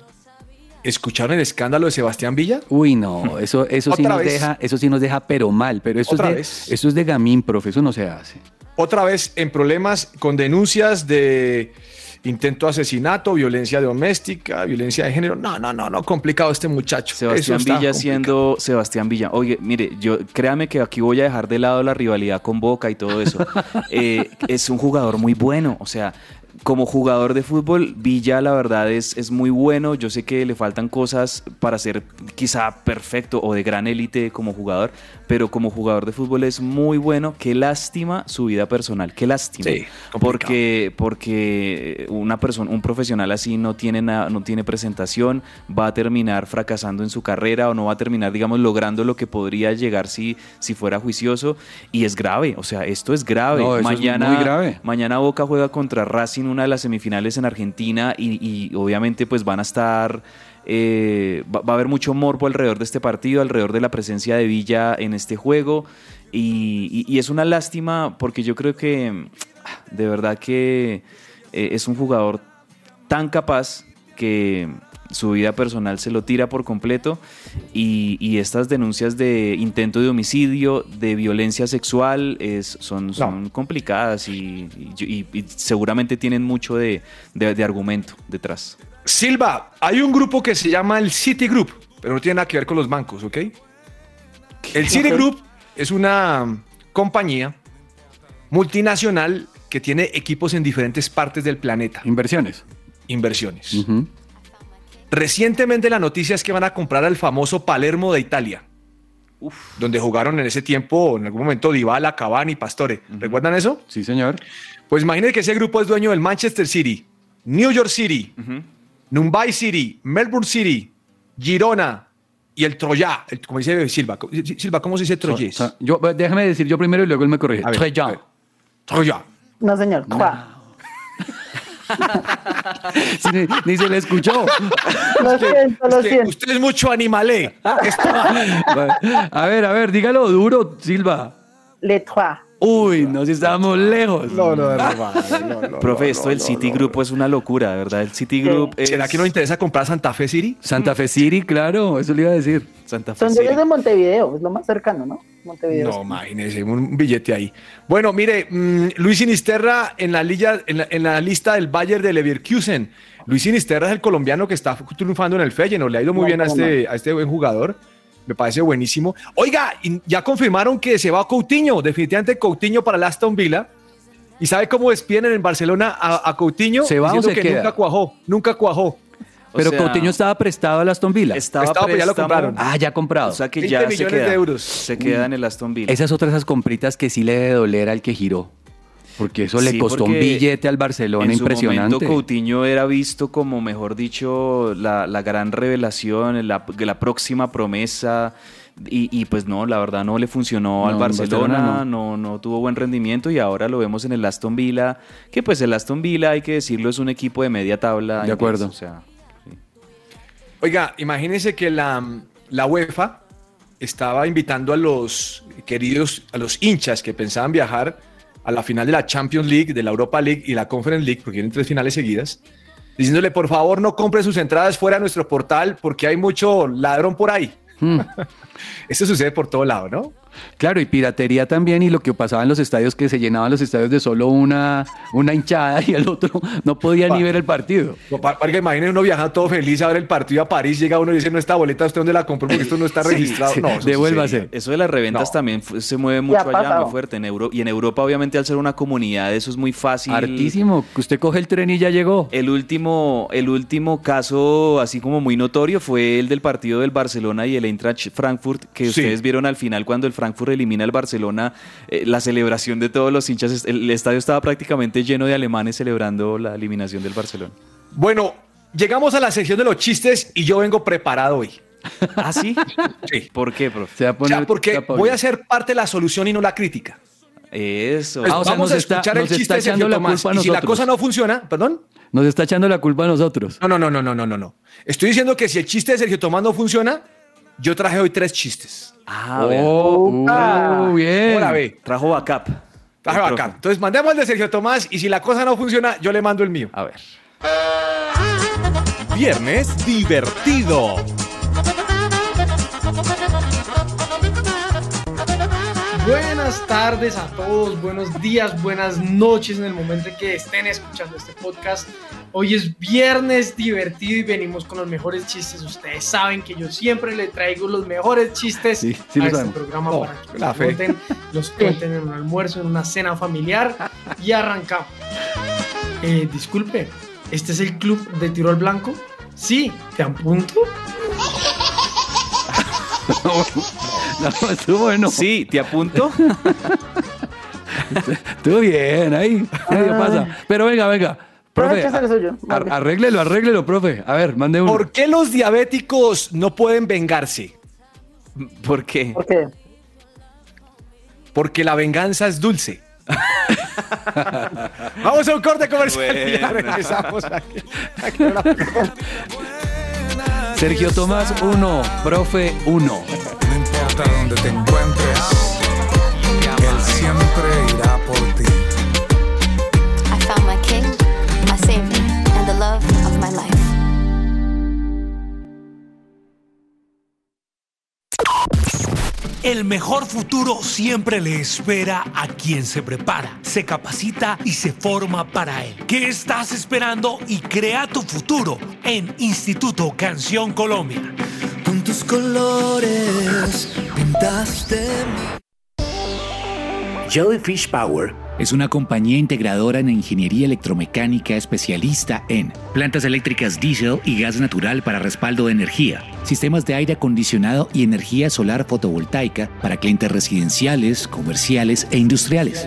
¿escucharon el escándalo de Sebastián Villa? Uy, no, eso, eso, sí nos vez. deja, eso sí nos deja pero mal. Pero eso, es de, vez. eso es de gamín, profe, eso no se hace. Otra vez en problemas con denuncias de intento de asesinato, violencia doméstica, violencia de género. No, no, no, no, complicado este muchacho. Sebastián Villa complicado. siendo Sebastián Villa. Oye, mire, yo créame que aquí voy a dejar de lado la rivalidad con Boca y todo eso. <laughs> Eh, es un jugador muy bueno, o sea, como jugador de fútbol, Villa la verdad es, es muy bueno. Yo sé que le faltan cosas para ser quizá perfecto o de gran élite como jugador, pero como jugador de fútbol es muy bueno. Qué lástima su vida personal, qué lástima. Sí, porque, porque una persona, un profesional así no tiene, na- no tiene presentación, va a terminar fracasando en su carrera o no va a terminar, digamos, logrando lo que podría llegar si, si fuera juicioso. Y es grave, o sea, esto es grave. No, eso es mañana, muy grave. mañana Boca juega contra Racing, una de las semifinales en Argentina, y, y obviamente pues van a estar... eh, va, va a haber mucho morbo alrededor de este partido, alrededor de la presencia de Villa en este juego. Y, y- y es una lástima porque yo creo que de verdad que eh, es un jugador tan capaz que su vida personal se lo tira por completo y, y estas denuncias de intento de homicidio, de violencia sexual, es, son, son complicadas y, y- y- y seguramente tienen mucho de, de- de argumento detrás. Silva, hay un grupo que se llama el City Group, pero no tiene nada que ver con los bancos, ¿ok? El City Ok. Group es una compañía multinacional que tiene equipos en diferentes partes del planeta. Inversiones. Inversiones. Recientemente la noticia es que van a comprar al famoso Palermo de Italia. Donde jugaron en ese tiempo, en algún momento, Dybala, Cavani, Pastore. ¿Recuerdan eso? Sí, señor. Pues imagínense que ese grupo es dueño del Manchester City, New York City, Mumbai City, Melbourne City, Girona y el Troyes, el- como dice Silva. Silva, ¿cómo se dice Troyes? Yo, déjame decir yo primero y luego él me corrige. Ver. Troyes. No, señor. Trois. <laughs> Sí, ni, ni se le escuchó. Lo siento, lo Es que siento. usted es mucho animalé. <laughs> Esto- A ver, a ver, dígalo duro, Silva. Le Trois. Uy, nos estábamos lejos. No, no, no, no, Profe, esto del City Group es una locura, de ¿verdad? El City Group es... ¿Será que no interesa comprar Santa Fe City? Santa Fe City, claro, eso le iba a decir. Santa Fe Son de Montevideo, es lo más cercano, ¿no? Montevideo. No, imagínese, un billete ahí. Bueno, mire, mm, Luis Sinisterra en la, en, la, en la lista del Bayern de Leverkusen. Luis Sinisterra es el colombiano que está triunfando en el Feyenoord. Le ha ido muy No, bien a este, a este buen jugador. Me parece buenísimo. Oiga, ya confirmaron que se va Coutinho. Definitivamente Coutinho para el Aston Villa. ¿Y sabe cómo despiden en Barcelona a, a Coutinho? ¿Se va o se que queda? nunca cuajó, nunca cuajó. Pero sea, Coutinho estaba prestado al Aston Villa. Estaba Estaba, pero ya lo compraron. Ah, ya comprado. O sea que 20 ya se queda, de euros. se queda en el Aston Villa. Esa es otra de esas compritas que sí le debe doler al que giró. Porque eso le Sí, costó un billete al Barcelona en su impresionante. momento Coutinho era visto como, mejor dicho, la, la gran revelación, la, la próxima promesa. Y, y, pues no, la verdad no le funcionó No, al Barcelona no. No, tuvo buen rendimiento y ahora lo vemos en el Aston Villa, que pues el Aston Villa, hay que decirlo, es un equipo de media tabla. De acuerdo. O sea, Oiga, imagínense que la, la UEFA estaba invitando a los queridos, a los hinchas que pensaban viajar a la final de la Champions League, de la Europa League y la Conference League, porque tienen tres finales seguidas, diciéndole, por favor, no compren sus entradas fuera de nuestro portal porque hay mucho ladrón por ahí. Hmm. <laughs> Esto sucede por todo lado, ¿no? Claro, y piratería también, y lo que pasaba en los estadios, que se llenaban los estadios de solo una, una hinchada y el otro no podía ni ver el partido. No, pa- Para que imaginen uno viajando todo feliz a ver el partido a París, llega uno y dice, no, esta boleta, ¿usted dónde la compró? Porque esto no está <laughs> Sí, registrado. sí, no, eso devuélvase. sucede. Eso de las reventas No. también se mueve mucho allá, pasado. muy fuerte en Euro y en Europa obviamente al ser una comunidad eso es muy fácil. Hartísimo, que usted coge el tren y ya llegó. El último, el último caso así como muy notorio fue el del partido del Barcelona y el Eintracht Frankfurt que Sí. ustedes vieron al final cuando el Frankfurt elimina al Barcelona, eh, la celebración de todos los hinchas, el estadio estaba prácticamente lleno de alemanes celebrando la eliminación del Barcelona. Bueno, llegamos a la sección de los chistes y yo vengo preparado hoy. ¿Ah, sí? <laughs> Sí. ¿Por qué, profe? O sea, porque voy a ser parte de la solución y no la crítica. Eso. Pues Ah, o sea, vamos nos a está- escuchar nos el chiste está de Sergio echando la Tomás. culpa a Y si la cosa no funciona, perdón. Nos está echando la culpa a nosotros. No, no, no, no, no, no, no, no. Estoy diciendo que si el chiste de Sergio Tomás no funciona, yo traje hoy tres chistes. Ah. Oh, uh, bien. Ve, Trajo backup. El acá. profe. Entonces mandemos el de Sergio Tomás y si la cosa no funciona, yo le mando el mío. A ver. Viernes divertido. Buenas tardes a todos, buenos días, buenas noches en el momento en que estén escuchando este podcast. Hoy es viernes divertido y venimos con los mejores chistes. Ustedes saben que yo siempre le traigo los mejores chistes Sí, sí a lo este sabemos. programa Oh, para que la los cuenten, los cuenten en un almuerzo, en una cena familiar y arrancamos. Eh, disculpe, ¿este es el club de tiro al blanco? Sí, ¿te apunto? <laughs> No, estuvo bueno. Sí, te apunto. <laughs> Estuvo bien, ahí. Medio pasa. Pero venga, venga. Profe, ar- arréglelo, arréglelo, profe. A ver, mande uno. ¿Por qué los diabéticos no pueden vengarse? ¿Por qué? ¿Por qué? Porque la venganza es dulce. Vamos a un corte comercial y ya Bueno. regresamos aquí. aquí la. Sergio Tomás 1, profe 1. No importa dónde te encuentres, El mejor futuro siempre le espera a quien se prepara, se capacita y se forma para él. ¿Qué estás esperando y crea tu futuro en Instituto Canción Colombia? Con tus colores pintaste Jellyfish Power es una compañía integradora en ingeniería electromecánica especialista en plantas eléctricas diésel y gas natural para respaldo de energía, sistemas de aire acondicionado y energía solar fotovoltaica para clientes residenciales, comerciales e industriales.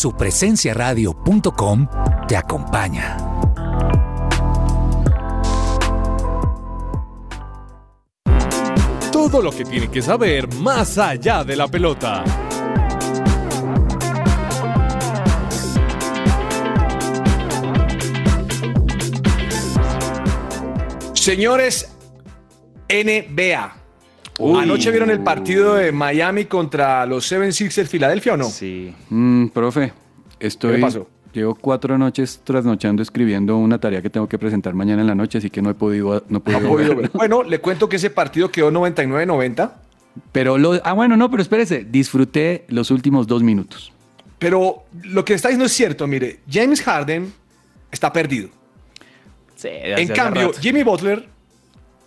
Supresenciaradio.com te acompaña. Todo lo que tiene que saber más allá de la pelota. Señores, NBA. Uy. Anoche vieron el partido de Miami contra los Seven Sixers Filadelfia o no? Sí. Mm, profe, estoy. ¿Qué le pasó? Llevo cuatro noches trasnochando escribiendo una tarea que tengo que presentar mañana en la noche, así que no he podido, no he podido No ver. Bueno, le cuento que ese partido quedó 99-90. Pero lo, ah, bueno, no, pero espérese, disfruté los últimos dos minutos. Pero lo que está diciendo es cierto, mire, James Harden está perdido. En cambio, Jimmy Butler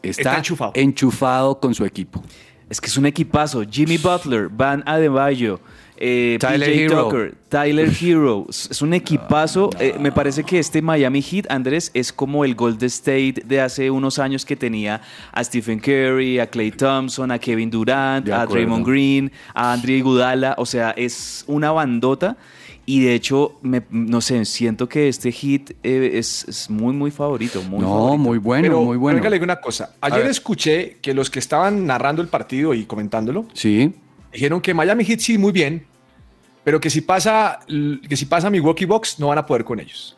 Está, Está enchufado. enchufado con su equipo. Es que es un equipazo. Jimmy Butler, Van Adebayo, eh, Tyler PJ Hero. Tucker, Tyler <laughs> Hero. Es un equipazo. Eh, me parece que este Miami Heat, Andrés, es como el Golden State de hace unos años que tenía a Stephen Curry, a Clay Thompson, a Kevin Durant, a. Draymond Green, a Andre Iguodala. O sea, es una bandota. Y de hecho, me- no sé, siento que este hit eh, es, es muy, muy favorito. Muy no, favorito. muy bueno, Pero, muy bueno. venga, le digo una cosa. Ayer escuché que los que estaban narrando el partido y comentándolo Sí. dijeron que Miami Heat sí muy bien, pero que si pasa que si pasa Milwaukee Bucks no van a poder con ellos.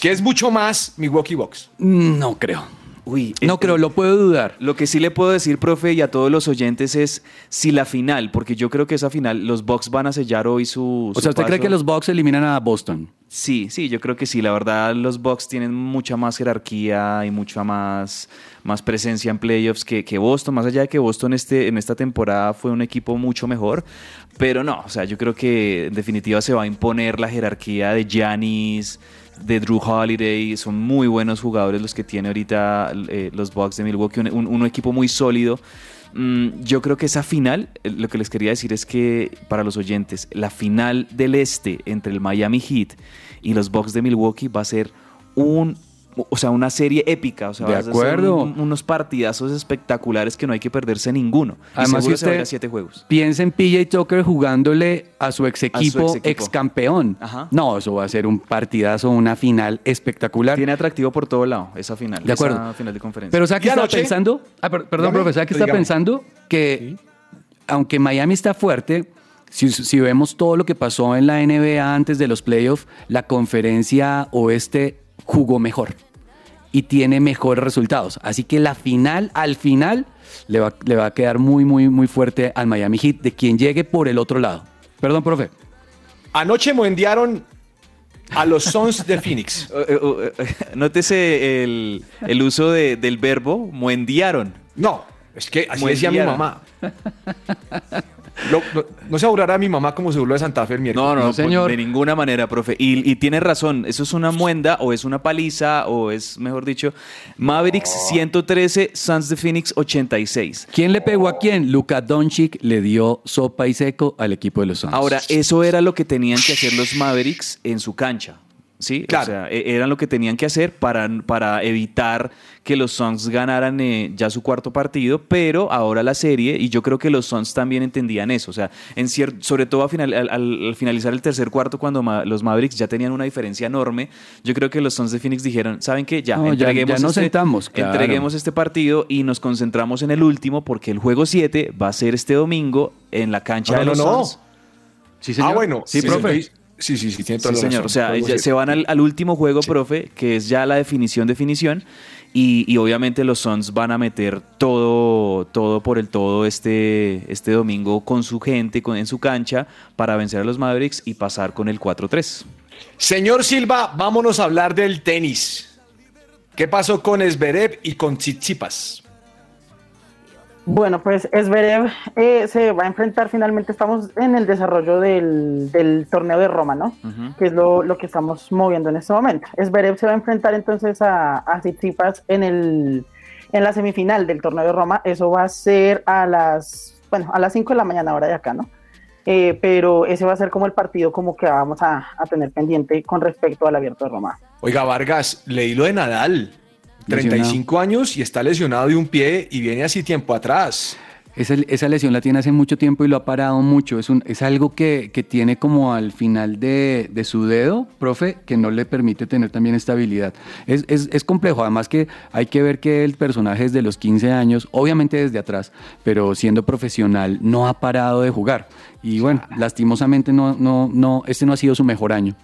Que es mucho más Milwaukee Bucks. No creo. Uy, No eh, creo, lo puedo dudar. Lo que sí le puedo decir, profe, y a todos los oyentes es si la final, porque yo creo que esa final, los Bucks van a sellar hoy su. O sea, ¿usted cree que los Bucks eliminan a Boston? Sí, sí, yo creo que sí. La verdad, los Bucks tienen mucha más jerarquía y mucha más, más presencia en playoffs que, que Boston. Más allá de que Boston este, en esta temporada fue un equipo mucho mejor. Pero no, o sea, yo creo que en definitiva se va a imponer la jerarquía de Giannis, de Drew Holiday. Son muy buenos jugadores los que tiene ahorita eh, los Bucks de Milwaukee. Un, un- equipo muy sólido. Mm, yo creo que esa final, eh, lo que les quería decir es que para los oyentes, la final del este entre el Miami Heat y los Bucks de Milwaukee va a ser un, o sea, una serie épica, o sea, De va a ser acuerdo. un- unos partidazos espectaculares que no hay que perderse ninguno. Y Además, seguro si a usted a siete juegos. piensa en PJ Tucker jugándole a su ex equipo, ex equipo. ex campeón. Ajá. No, eso va a ser un partidazo, una final espectacular. Tiene atractivo por todo lado esa final, De acuerdo. esa final de conferencia. Pero ¿sabes qué Y estaba anoche- pensando? Ah, per- perdón, profesor, ¿sabe qué está pensando? Que aunque Miami está fuerte, si, si vemos todo lo que pasó en la NBA antes de los playoffs, la conferencia oeste jugó mejor y tiene mejores resultados. Así que la final, al final, le va, le va a quedar muy, muy, muy fuerte al Miami Heat de quien llegue por el otro lado. Perdón, profe. Anoche mondearon a los Sons de Phoenix. <laughs> Eh, eh, eh, Nótese el, el uso de- del verbo muendiaron. No, es que así decía mi mamá. <laughs> Lo- lo- no se burlará mi mamá como se burló de Santa Fe el miércoles. No, no, pues, de ninguna manera, profe. Y, y tiene razón, eso es una muenda o es una paliza o es, mejor dicho, Mavericks 113, Suns de Phoenix 86. ¿Quién le pegó a quién? Luka Doncic le dio sopa y seco al equipo de los Suns. Ahora, eso era lo que tenían que hacer los Mavericks en su cancha. ¿Sí? Claro. O sea, e- eran lo que tenían que hacer para, para evitar que los Suns ganaran eh, ya su cuarto partido, pero ahora la serie, y yo creo que los Suns también entendían eso, o sea, en cier- sobre todo a final- al, al- al finalizar el tercer cuarto, cuando ma- los Mavericks ya tenían una diferencia enorme, yo creo que los Suns de Phoenix dijeron, ¿saben qué? Ya, No, ya- entreguemos, ya nos este, sentamos, claro. entreguemos este partido y nos concentramos en el último, porque el juego 7 va a ser este domingo en la cancha No, de no, los no. Suns. Sí, Ah, bueno. Sí, profe. Sí, sí, sí, tiene Sí, toda la señor. razón. O sea, ya se van al, al último juego, profe, que es ya la definición, definición. Y, y obviamente los Suns van a meter todo, todo por el todo este, este domingo con su gente, con, en su cancha, para vencer a los Mavericks y pasar con el 4-3. Señor Silva, vámonos a hablar del tenis. ¿Qué pasó con Esberev y con Tsitsipas? Bueno, pues Esberev eh, se va a enfrentar finalmente, estamos en el desarrollo del, del torneo de Roma, ¿no? Que es lo, lo que estamos moviendo en este momento. Esberev se va a enfrentar entonces a, a Tsitsipas en, el, en la semifinal del torneo de Roma. Eso va a ser a las, bueno, a las 5 de la mañana hora de acá, ¿no? Eh, pero ese va a ser como el partido como que vamos a, a tener pendiente con respecto al abierto de Roma. Oiga, Vargas, leí lo de Nadal. 35 años y está lesionado de un pie y viene así tiempo atrás. Esa, esa lesión la tiene hace mucho tiempo y lo ha parado mucho. Es, un, es algo que, que tiene como al final de, de su dedo, profe, que no le permite tener también estabilidad. Es, es, es complejo, además que hay que ver que el personaje desde los 15 años, obviamente desde atrás, pero siendo profesional, no ha parado de jugar. Y bueno, lastimosamente no, no, no, este no ha sido su mejor año.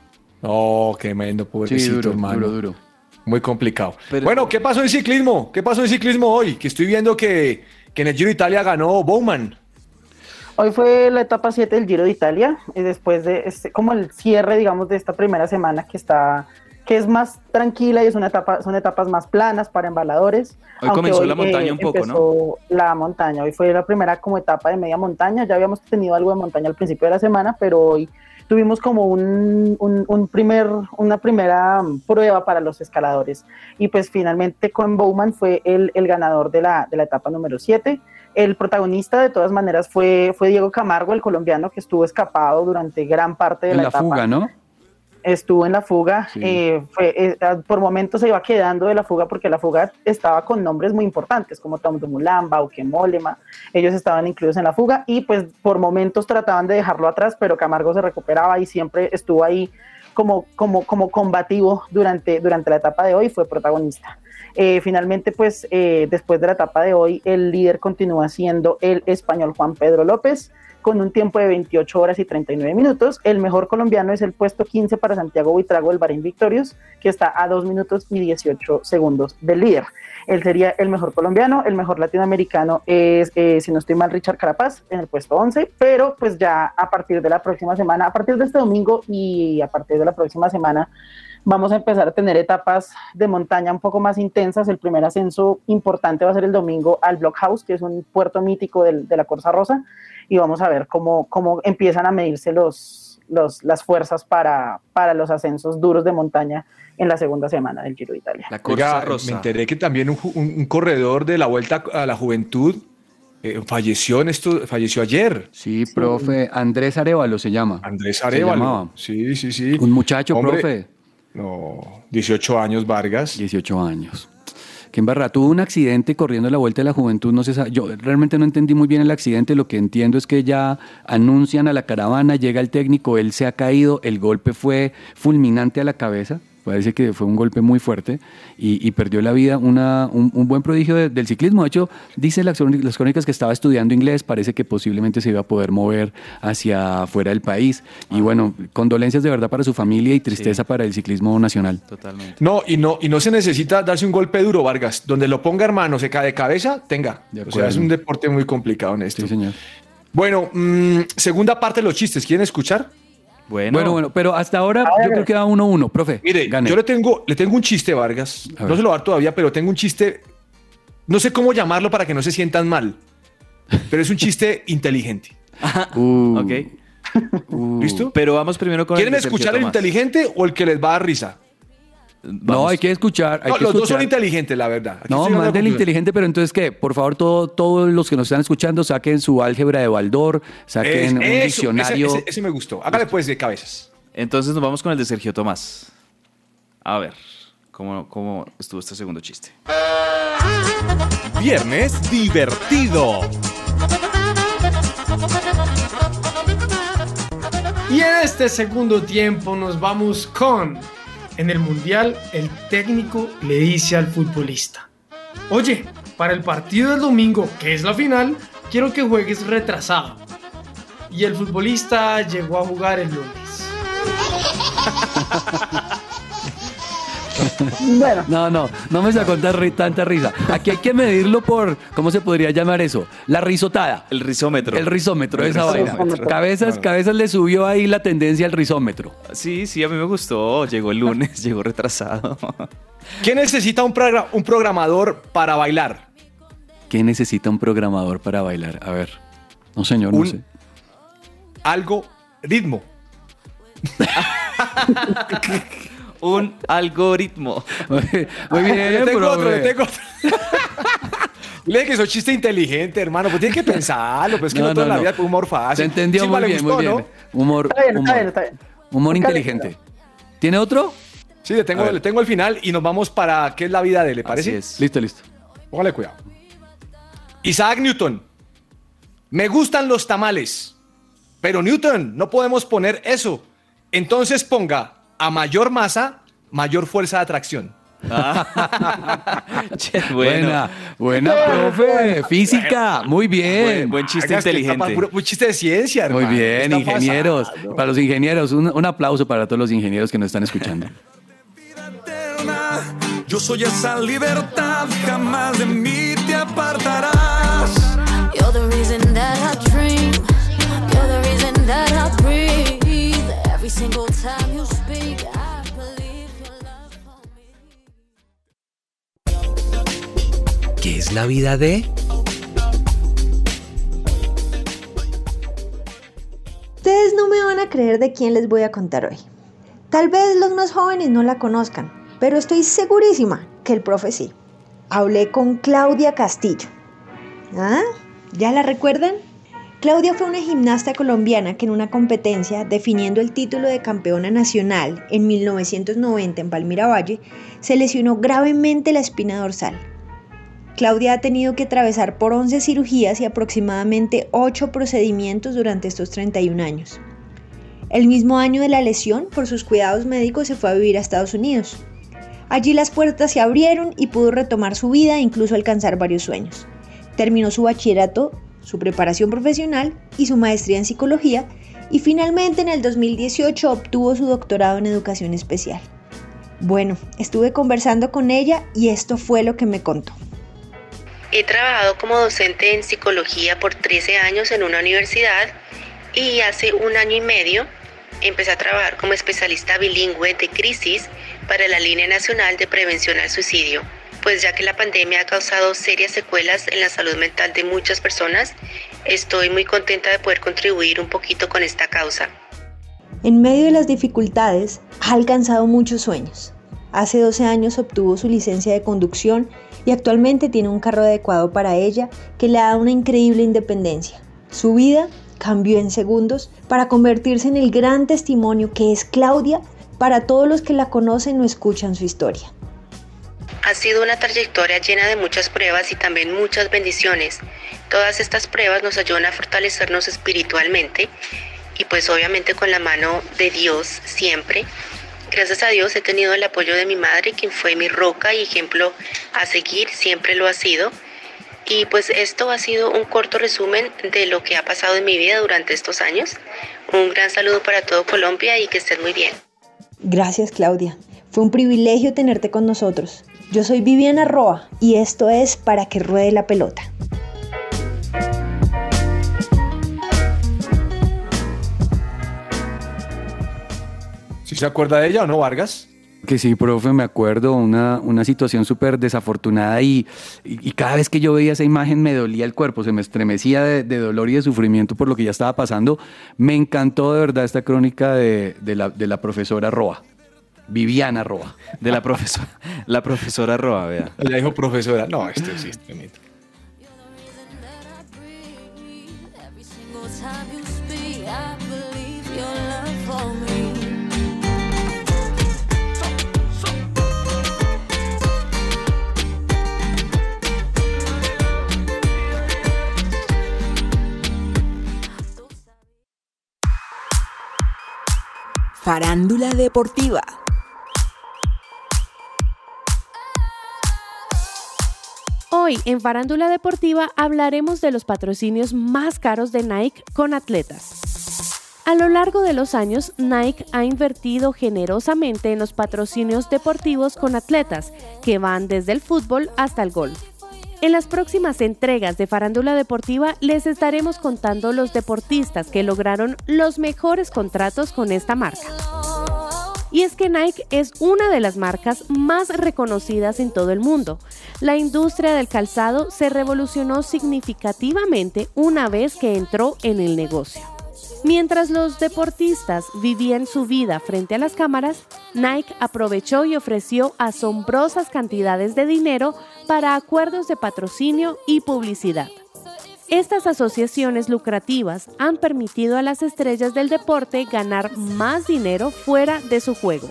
Oh, qué mendo, pobrecito, duro, hermano. duro, duro. Muy complicado. bueno, ¿qué pasó en ciclismo? ¿Qué pasó en ciclismo hoy? Que estoy viendo que, que en el Giro de Italia ganó Bowman. Hoy fue la etapa 7 del Giro de Italia, y después de este, como el cierre, digamos, de esta primera semana que está que es más tranquila y es una etapa, son etapas más planas para embaladores. Hoy comenzó la montaña un poco, ¿no? empezó La montaña, hoy fue la primera como etapa de media montaña, ya habíamos tenido algo de montaña al principio de la semana, pero hoy tuvimos como un, un, un primer, una primera prueba para los escaladores. Y pues finalmente Cohen Bowman fue el, el ganador de la, de la etapa número 7. El protagonista de todas maneras fue, fue Diego Camargo, el colombiano que estuvo escapado durante gran parte de En la, la etapa. fuga, ¿no? Estuvo en la fuga, Sí. eh, fue, eh, por momentos se iba quedando de la fuga porque la fuga estaba con nombres muy importantes como Tom Dumoulin, Bauke Mollema, ellos estaban incluidos en la fuga y pues por momentos trataban de dejarlo atrás, pero Camargo se recuperaba y siempre estuvo ahí como, como, como combativo durante, durante la etapa de hoy, fue protagonista. Eh, finalmente, pues después de la etapa de hoy, el líder continúa siendo el español Juan Pedro López, con un tiempo de 28 horas y 39 minutos. El mejor colombiano es el puesto 15 para Santiago Buitrago del Bahrein Victorious, que está a 2 minutos y 18 segundos del líder. Él sería el mejor colombiano, el mejor latinoamericano es, eh, si no estoy mal, Richard Carapaz en el puesto 11, pero pues ya a partir de la próxima semana, a partir de este domingo y a partir de la próxima semana, vamos a empezar a tener etapas de montaña un poco más intensas. El primer ascenso importante va a ser el domingo al Blockhouse, que es un puerto mítico del- de la Corsa Rosa, y vamos a ver cómo, cómo empiezan a medirse los, los, las fuerzas para, para los ascensos duros de montaña en la segunda semana del Giro de Italia. Oiga, me enteré que también un, un- un corredor de la Vuelta a la Juventud eh, falleció, en esto, falleció ayer. Sí, profe, Andrés Arevalo se llama. Andrés Se Arevalo. llamaba. Sí, sí, sí. Un muchacho, Hombre, profe. No, 18 años, Vargas. 18 años. Que en barra tuvo un accidente corriendo la vuelta de la juventud, no sabe- yo realmente no entendí muy bien el accidente, lo que entiendo es que ya anuncian a la caravana, llega el técnico, él se ha caído, el golpe fue fulminante a la cabeza, parece que fue un golpe muy fuerte y, y perdió la vida una, un, un buen prodigio de- del ciclismo, de hecho dice las, crónicas- las crónicas que estaba estudiando inglés, parece que posiblemente se iba a poder mover hacia fuera del país y bueno, condolencias de verdad para su familia y tristeza para el ciclismo nacional. Totalmente. No, y no, y no se necesita darse un golpe duro, Vargas. Donde lo ponga hermano, se cae de cabeza, tenga. O sea, es un deporte muy complicado en esto. Sí, señor. Bueno, mm, segunda parte de los chistes. ¿Quieren escuchar? Bueno, Bueno, bueno, pero hasta ahora yo creo que va 1-1, profe. Mire, Gane. yo le tengo, le tengo un chiste, Vargas. A No se lo va a dar todavía, pero tengo un chiste. No sé cómo llamarlo para que no se sientan mal. Pero es un chiste <laughs> inteligente. Uh, ok. ¿Listo? Pero vamos primero con ¿Quieren el escuchar el Tomás. inteligente o el que les va a dar risa? No, hay que escuchar. Hay No, que los dos son inteligentes, la verdad. Aquí No, más del inteligente, pero entonces, ¿qué? Por favor, todo- todos los que nos están escuchando saquen su álgebra de Baldor, saquen Es- un eso, diccionario. Ese, ese- ese me gustó. Hágale pues de cabezas. Entonces nos vamos con el de Sergio Tomás. A ver, ¿cómo, cómo estuvo este segundo chiste? Viernes divertido. Y en este segundo tiempo nos vamos con, en el Mundial, el técnico le dice al futbolista, oye, para el partido del domingo, que es la final, quiero que juegues retrasado. Y el futbolista llegó a jugar el lunes. <laughs> Bueno. No, no, no me sacó tanta risa. Aquí hay que medirlo por, ¿cómo se podría llamar eso? La risotada. El rizómetro. El rizómetro, El esa vaina. rizómetro. Cabezas, Bueno. cabezas le subió ahí la tendencia al rizómetro. Sí, sí, a mí me gustó. Llegó el lunes, <laughs> llegó retrasado. ¿Quién necesita un, progra- un programador para bailar? ¿Qué necesita un programador para bailar? A ver. No, señor, no sé. Algo ritmo. <laughs> Un algoritmo. Muy bien, le tengo otro, profe. le tengo otro. Le dije que soy chiste inteligente, hermano. Pues tiene que pensarlo. Pues es que no, No, toda no, la vida es humor fácil. Se entendió Silva, muy ¿le bien, gustó, muy bien. no? Humor, Está bien, está humor. bien, está bien. Humor inteligente. ¿Tiene otro? Sí, le tengo, le tengo el final y nos vamos para qué es la vida de él, ¿le parece? Listo, listo. Póngale cuidado. Isaac Newton. Me gustan los tamales. Pero Newton, no podemos poner eso. Entonces ponga a mayor masa, mayor fuerza de atracción. <laughs> Buena, buena, profe. Física, muy bien. Buen- buen chiste inteligente. puro- Muy chiste de ciencia, Muy hermano. bien, Está ingenieros. pasando. Para los ingenieros, un, un aplauso para todos los ingenieros que nos están escuchando. Yo soy esa libertad, jamás de mí te apartarás. You're the reason that I dream. You're the reason that I breathe. Every single time you speak, I believe your love for me. ¿Qué es la vida de? Ustedes no me van a creer de quién les voy a contar hoy. Tal vez los más jóvenes no la conozcan, pero estoy segurísima que el profe sí. Hablé con Claudia Castillo. ¿Ah? ¿Ya la recuerdan? Claudia fue una gimnasta colombiana que en una competencia definiendo el título de campeona nacional en 1990 en Palmira Valle se lesionó gravemente la espina dorsal. Claudia ha tenido que atravesar por 11 cirugías y aproximadamente 8 procedimientos durante estos 31 años. El mismo año de la lesión, por sus cuidados médicos, se fue a vivir a Estados Unidos. Allí las puertas se abrieron y pudo retomar su vida e incluso alcanzar varios sueños. Terminó su bachillerato, su preparación profesional y su maestría en psicología y finalmente en el 2018 obtuvo su doctorado en educación especial. Bueno, estuve conversando con ella y esto fue lo que me contó. He trabajado como docente en psicología por 13 años en una universidad y hace un año y medio empecé a trabajar como especialista bilingüe de crisis para la Línea Nacional de Prevención al Suicidio. Pues ya que la pandemia ha causado serias secuelas en la salud mental de muchas personas, estoy muy contenta de poder contribuir un poquito con esta causa. En medio de las dificultades, ha alcanzado muchos sueños. Hace 12 años obtuvo su licencia de conducción y actualmente tiene un carro adecuado para ella que le da una increíble independencia. Su vida cambió en segundos para convertirse en el gran testimonio que es Claudia para todos los que la conocen o escuchan su historia. Ha sido una trayectoria llena de muchas pruebas y también muchas bendiciones. Todas estas pruebas nos ayudan a fortalecernos espiritualmente y pues obviamente con la mano de Dios siempre. Gracias a Dios he tenido el apoyo de mi madre, quien fue mi roca y ejemplo a seguir, siempre lo ha sido. Y pues esto ha sido un corto resumen de lo que ha pasado en mi vida durante estos años. Un gran saludo para todo Colombia y que estén muy bien. Gracias Claudia. Fue un privilegio tenerte con nosotros. Yo soy Viviana Roa y esto es Para que ruede la pelota. ¿Se acuerda de ella o no, Vargas? Que sí, profe, me acuerdo, una, una situación súper desafortunada y, y, y cada vez que yo veía esa imagen me dolía el cuerpo, se me estremecía de, de dolor y de sufrimiento por lo que ya estaba pasando. Me encantó de verdad esta crónica de, de la, de la profesora Roa, Viviana Roa. De la profesora, la profesora Roa, vea. Le dijo profesora. No, esto sí es tremendo. Single time Hoy en Farándula Deportiva hablaremos de los patrocinios más caros de Nike con atletas. A lo largo de los años, Nike ha invertido generosamente en los patrocinios deportivos con atletas, que van desde el fútbol hasta el golf. En las próximas entregas de Farándula Deportiva les estaremos contando los deportistas que lograron los mejores contratos con esta marca. Y es que Nike es una de las marcas más reconocidas en todo el mundo. La industria del calzado se revolucionó significativamente una vez que entró en el negocio. Mientras los deportistas vivían su vida frente a las cámaras, Nike aprovechó y ofreció asombrosas cantidades de dinero para acuerdos de patrocinio y publicidad. Estas asociaciones lucrativas han permitido a las estrellas del deporte ganar más dinero fuera de su juego.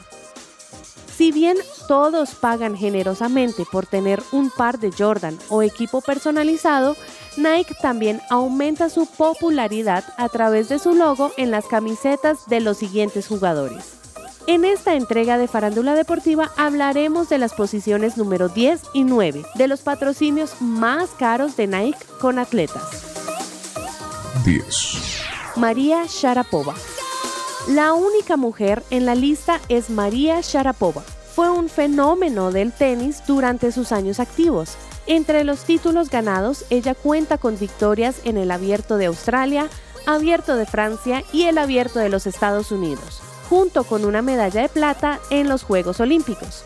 Si bien todos pagan generosamente por tener un par de Jordan o equipo personalizado, Nike también aumenta su popularidad a través de su logo en las camisetas de los siguientes jugadores. En esta entrega de Farándula Deportiva hablaremos de las posiciones número 10 y 9 de los patrocinios más caros de Nike con atletas. 10. María Sharapova. La única mujer en la lista es María Sharapova. Fue un fenómeno del tenis durante sus años activos. Entre los títulos ganados, ella cuenta con victorias en el Abierto de Australia, Abierto de Francia y el Abierto de los Estados Unidos, junto con una medalla de plata en los Juegos Olímpicos.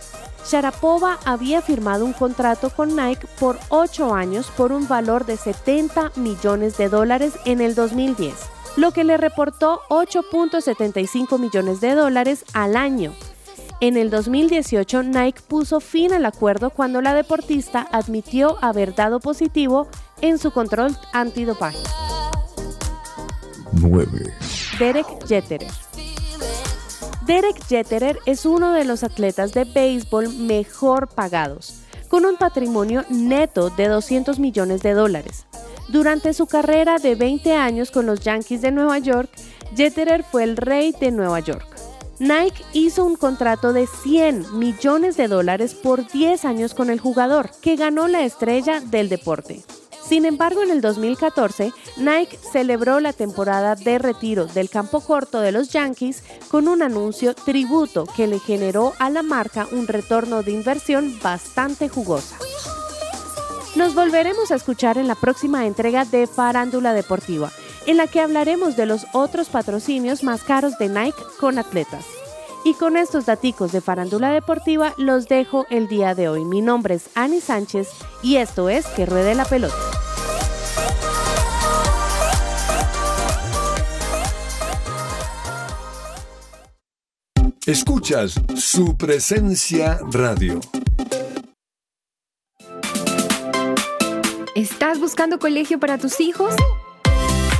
Sharapova había firmado un contrato con Nike por 8 años por un valor de 70 millones de dólares en el 2010, lo que le reportó 8.75 millones de dólares al año. En el 2018, Nike puso fin al acuerdo cuando la deportista admitió haber dado positivo en su control antidopaje. 9. Derek Jeterer. Derek Jeterer es uno de los atletas de béisbol mejor pagados, con un patrimonio neto de 200 millones de dólares. Durante su carrera de 20 años con los Yankees de Nueva York, Jeterer fue el rey de Nueva York. Nike hizo un contrato de 100 millones de dólares por 10 años con el jugador, que ganó la estrella del deporte. Sin embargo, en el 2014, Nike celebró la temporada de retiro del campo corto de los Yankees con un anuncio tributo que le generó a la marca un retorno de inversión bastante jugosa. Nos volveremos a escuchar en la próxima entrega de Farándula Deportiva, en la que hablaremos de los otros patrocinios más caros de Nike con atletas. Y con estos daticos de Farándula Deportiva los dejo el día de hoy. Mi nombre es Ani Sánchez y esto es Que Ruede la Pelota. Escuchas su presencia radio. ¿Estás buscando colegio para tus hijos?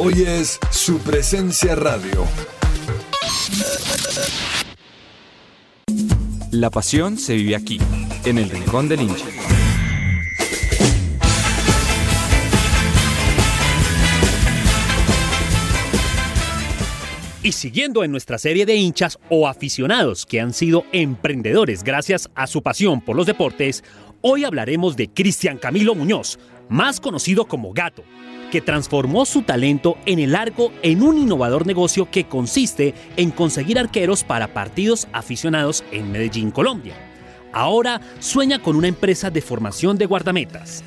Hoy es su presencia radio. La pasión se vive aquí, en el Rincón del Hincha. Y siguiendo en nuestra serie de hinchas o aficionados que han sido emprendedores gracias a su pasión por los deportes, hoy hablaremos de Cristian Camilo Muñoz, más conocido como Gato, que transformó su talento en el arco en un innovador negocio que consiste en conseguir arqueros para partidos aficionados en Medellín, Colombia. Ahora sueña con una empresa de formación de guardametas.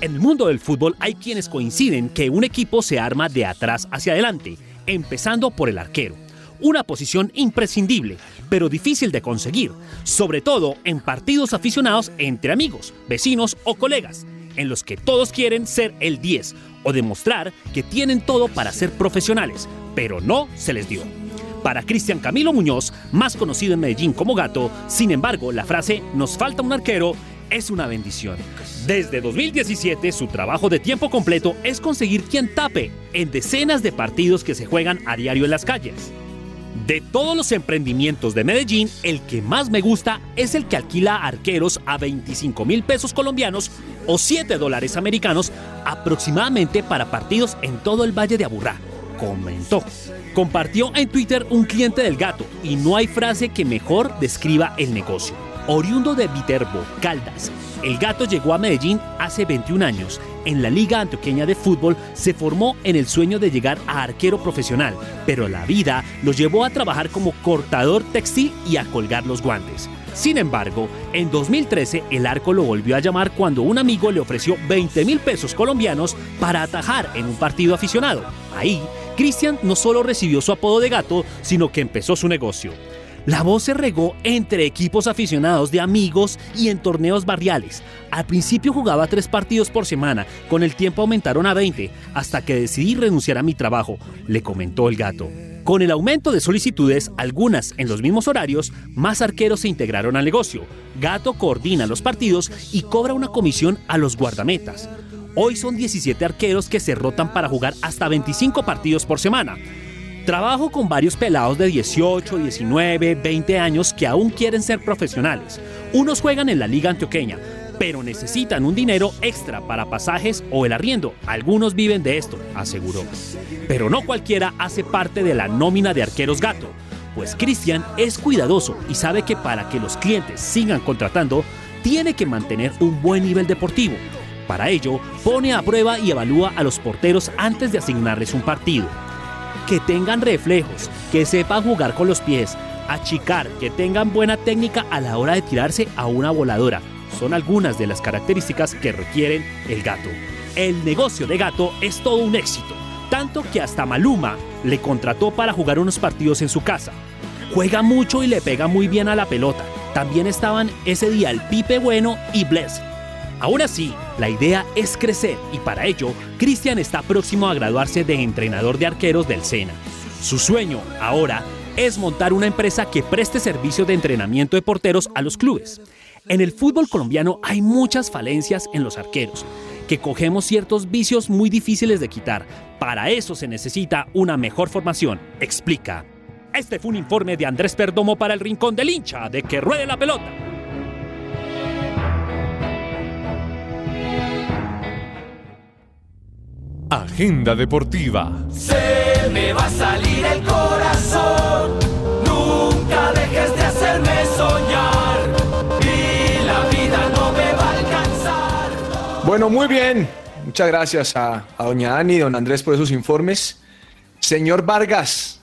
En el mundo del fútbol hay quienes coinciden que un equipo se arma de atrás hacia adelante, empezando por el arquero. Una posición imprescindible, pero difícil de conseguir, sobre todo en partidos aficionados entre amigos, vecinos o colegas, en los que todos quieren ser el 10 o demostrar que tienen todo para ser profesionales, pero no se les dio. Para Cristian Camilo Muñoz, más conocido en Medellín como Gato, sin embargo, la frase nos falta un arquero es una bendición. Desde 2017, su trabajo de tiempo completo es conseguir quien tape en decenas de partidos que se juegan a diario en las calles. De todos los emprendimientos de Medellín, el que más me gusta es el que alquila arqueros a 25 mil pesos colombianos o 7 dólares americanos aproximadamente para partidos en todo el Valle de Aburrá, comentó. Compartió en Twitter un cliente del gato y no hay frase que mejor describa el negocio. Oriundo de Viterbo, Caldas, el gato llegó a Medellín hace 21 años. En la Liga Antioqueña de Fútbol se formó en el sueño de llegar a arquero profesional, pero la vida lo llevó a trabajar como cortador textil y a colgar los guantes. Sin embargo, en 2013 el arco lo volvió a llamar cuando un amigo le ofreció 20 mil pesos colombianos para atajar en un partido aficionado. Ahí, Cristian no solo recibió su apodo de gato, sino que empezó su negocio. La voz se regó entre equipos aficionados de amigos y en torneos barriales. Al principio jugaba tres partidos por semana, con el tiempo aumentaron a 20, hasta que decidí renunciar a mi trabajo, le comentó el gato. Con el aumento de solicitudes, algunas en los mismos horarios, más arqueros se integraron al negocio. Gato coordina los partidos y cobra una comisión a los guardametas. Hoy son 17 arqueros que se rotan para jugar hasta 25 partidos por semana. Trabajo con varios pelados de 18, 19, 20 años que aún quieren ser profesionales. Unos juegan en la Liga Antioqueña, pero necesitan un dinero extra para pasajes o el arriendo. Algunos viven de esto, aseguró. Pero no cualquiera hace parte de la nómina de arqueros gato, pues Cristian es cuidadoso y sabe que para que los clientes sigan contratando, tiene que mantener un buen nivel deportivo. Para ello, pone a prueba y evalúa a los porteros antes de asignarles un partido que tengan reflejos, que sepan jugar con los pies, achicar, que tengan buena técnica a la hora de tirarse a una voladora. Son algunas de las características que requieren el gato. El negocio de gato es todo un éxito, tanto que hasta Maluma le contrató para jugar unos partidos en su casa. Juega mucho y le pega muy bien a la pelota. También estaban ese día el Pipe Bueno y Bless, Aún así, la idea es crecer y para ello, Cristian está próximo a graduarse de entrenador de arqueros del SENA. Su sueño, ahora, es montar una empresa que preste servicio de entrenamiento de porteros a los clubes. En el fútbol colombiano hay muchas falencias en los arqueros, que cogemos ciertos vicios muy difíciles de quitar. Para eso se necesita una mejor formación, explica. Este fue un informe de Andrés Perdomo para el Rincón del Hincha, de que ruede la pelota. Agenda deportiva. Se me va a salir el corazón. Nunca dejes de hacerme soñar. Y la vida no me va a alcanzar. Bueno, muy bien. Muchas gracias a, a doña Dani y don Andrés por esos informes. Señor Vargas,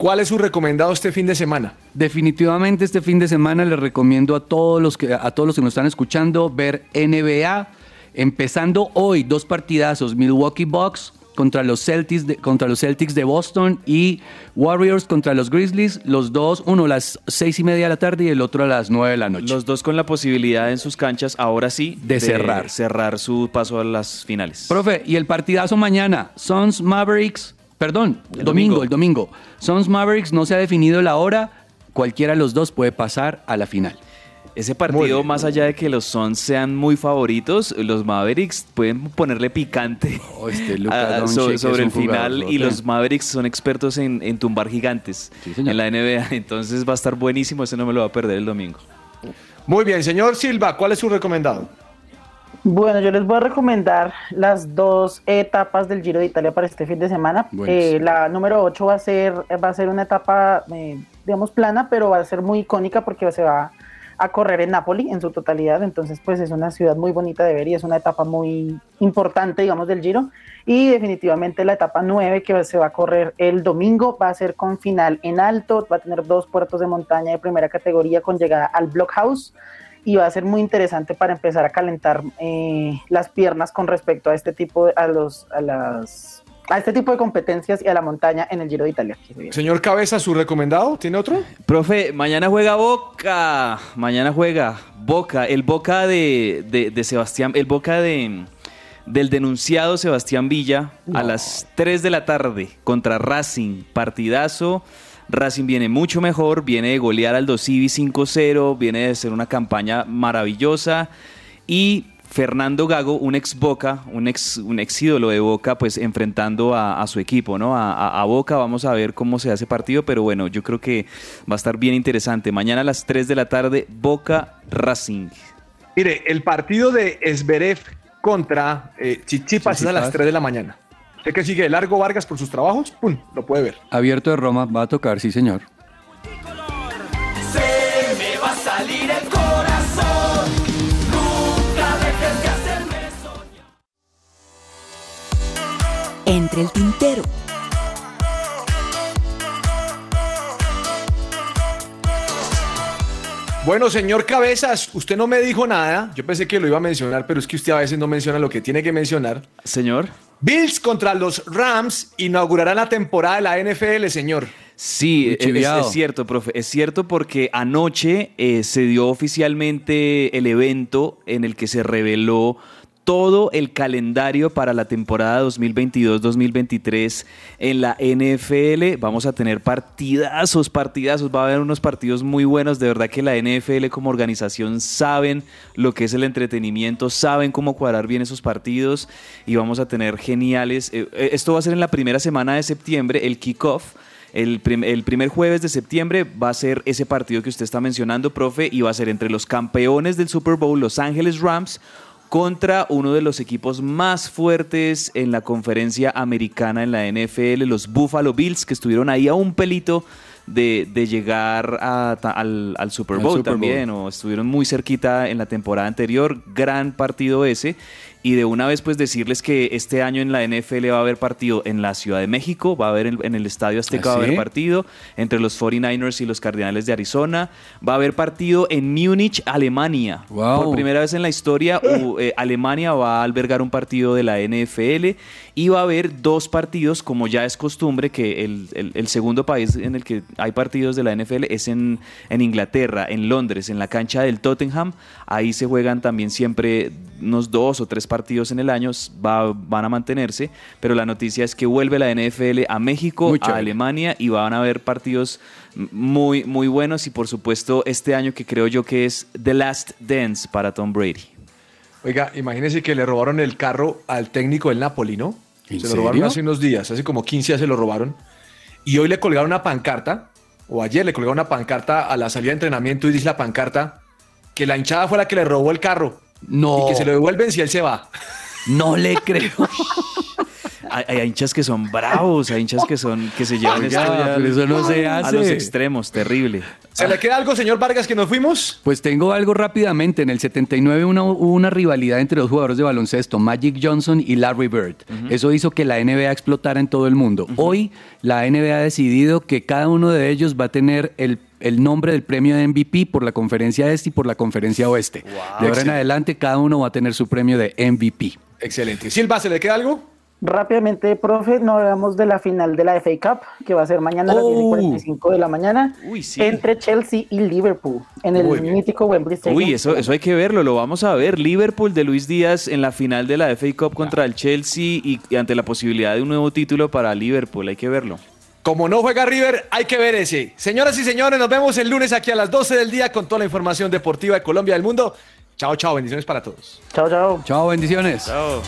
¿Cuál es su recomendado este fin de semana? Definitivamente este fin de semana les recomiendo a todos los que a todos los que nos están escuchando ver NBA. Empezando hoy dos partidazos, Milwaukee Bucks contra los Celtics de, contra los Celtics de Boston y Warriors contra los Grizzlies, los dos, uno a las seis y media de la tarde y el otro a las nueve de la noche. Los dos con la posibilidad en sus canchas, ahora sí, De cerrar. cerrar su paso a las finales. Profe, y el partidazo mañana, Suns Mavericks, perdón, El domingo, domingo. el domingo. Suns Mavericks no se ha definido la hora, cualquiera de los dos puede pasar a la final. Ese partido, más allá de que los Suns sean muy favoritos, los Mavericks pueden ponerle picante este Luka <laughs> a- Doncic so- es sobre el final y los Mavericks son expertos en, en tumbar gigantes en la NBA, <laughs> entonces va a estar buenísimo, ese no me lo va a perder el domingo. Muy bien, señor Silva, ¿cuál es su recomendado? Bueno, yo les voy a recomendar las dos etapas del Giro de Italia para este fin de semana. Eh, la número 8 va a ser, va a ser una etapa, eh, digamos, plana, pero va a ser muy icónica porque se va a correr en Nápoli en su totalidad. Entonces, pues es una ciudad muy bonita de ver y es una etapa muy importante, digamos, del Giro. Y definitivamente la etapa 9 que se va a correr el domingo va a ser con final en alto, va a tener dos puertos de montaña de primera categoría con llegada al Blockhouse y va a ser muy interesante para empezar a calentar eh, las piernas con respecto a este tipo de, a los a las a este tipo de competencias y a la montaña en el Giro de Italia. Señor Cabeza, ¿su recomendado? ¿Tiene otro? Profe, mañana juega Boca. Mañana juega Boca. El Boca de, de- de Sebastián. El Boca de, del denunciado Sebastián Villa a las 3 de la tarde contra Racing. Partidazo. Racing viene mucho mejor. Viene de golear al Dosivi 5-0. Viene de ser una campaña maravillosa. Y Fernando Gago, un ex Boca, un ex, un ex ídolo de Boca, pues enfrentando a, a su equipo, ¿no? A, a- a Boca, vamos a ver cómo se hace partido, pero bueno, yo creo que va a estar bien interesante. Mañana a las 3 de la tarde, Boca Racing. Mire, el partido de Esberev contra eh, Chichipas es a las Chichipas. 3 de la mañana. Usted que sigue largo Vargas por sus trabajos, ¡pum! Lo puede ver. Abierto de Roma va a tocar, sí señor. El tintero. Bueno, señor Cabezas, usted no me dijo nada. Yo pensé que lo iba a mencionar, pero es que usted a veces no menciona lo que tiene que mencionar. Señor. Bills contra los Rams inaugurarán la temporada de la NFL, señor. Sí, Muy es, es cierto, profe. Es cierto porque anoche eh, se dio oficialmente el evento en el que se reveló todo el calendario para la temporada 2022-2023 en la NFL. Vamos a tener partidazos, partidazos. Va a haber unos partidos muy buenos. De verdad que la NFL como organización saben lo que es el entretenimiento, saben cómo cuadrar bien esos partidos y vamos a tener geniales. eh, eh, esto va a ser en la primera semana de septiembre, el kickoff. El, prim- el primer jueves de septiembre va a ser ese partido que usted está mencionando, profe, y va a ser entre los campeones del Super Bowl, Los Ángeles Rams, contra uno de los equipos más fuertes en la conferencia americana en la NFL, los Buffalo Bills, que estuvieron ahí a un pelito de, de llegar a- al, al Super Al Bowl Super Bowl. también, o estuvieron muy cerquita en la temporada anterior, gran partido ese. Y de una vez pues decirles que este año en la NFL va a haber partido en la Ciudad de México, va a haber en, el Estadio Azteca ¿Ah, va a haber sí? partido entre los 49ers y los Cardenales de Arizona, va a haber partido en Múnich, Alemania. Wow. Por primera vez en la historia eh, Alemania va a albergar un partido de la NFL y va a haber dos partidos, como ya es costumbre, que el, el- el segundo país en el que hay partidos de la NFL es en, en Inglaterra, en Londres, en la cancha del Tottenham. Ahí se juegan también siempre unos dos o tres partidos en el año, va- van a mantenerse, pero la noticia es que vuelve la NFL a México, Muy a chévere. Alemania y van a haber partidos muy, muy buenos y por supuesto este año que creo yo que es The Last Dance para Tom Brady. Oiga, imagínese que le robaron el carro al técnico del Napoli, ¿no? ¿En se lo robaron hace unos días, hace como 15 días se lo robaron. Y hoy le colgaron una pancarta, o ayer le colgaron una pancarta a la salida de entrenamiento y dice la pancarta que la hinchada fue la que le robó el carro. No. Y que se lo devuelven si él se va. No le creo. <laughs> hay, hay hinchas que son bravos, hay hinchas que son que se llevan Oiga, esto ya pero eso no se a hace. los extremos, terrible. ¿Se le queda algo, señor Vargas, que nos fuimos? Pues tengo algo rápidamente. En el 79 una- hubo una rivalidad entre dos jugadores de baloncesto, Magic Johnson y Larry Bird. Eso hizo que la NBA explotara en todo el mundo. Hoy la NBA ha decidido que cada uno de ellos va a tener el, el nombre del premio de MVP por la conferencia este y por la conferencia oeste. De ahora en adelante cada uno va a tener su premio de MVP. Excelente. Silva, ¿se le queda algo? Rápidamente, profe, no hablamos de la final de la FA Cup, que va a ser mañana a las 10 y 45 de la mañana, entre Chelsea y Liverpool, en el Muy bien. mítico Wembley Stadium. Uy, eso, eso hay que verlo, lo vamos a ver. Liverpool de Luis Díaz en la final de la FA Cup contra el Chelsea y, y ante la posibilidad de un nuevo título para Liverpool, hay que verlo. Como no juega River, hay que ver ese. Señoras y señores, nos vemos el lunes aquí a las 12 del día con toda la información deportiva de Colombia y del mundo. Chao, chao, bendiciones para todos. Chao, chao. Chao, bendiciones. Chao.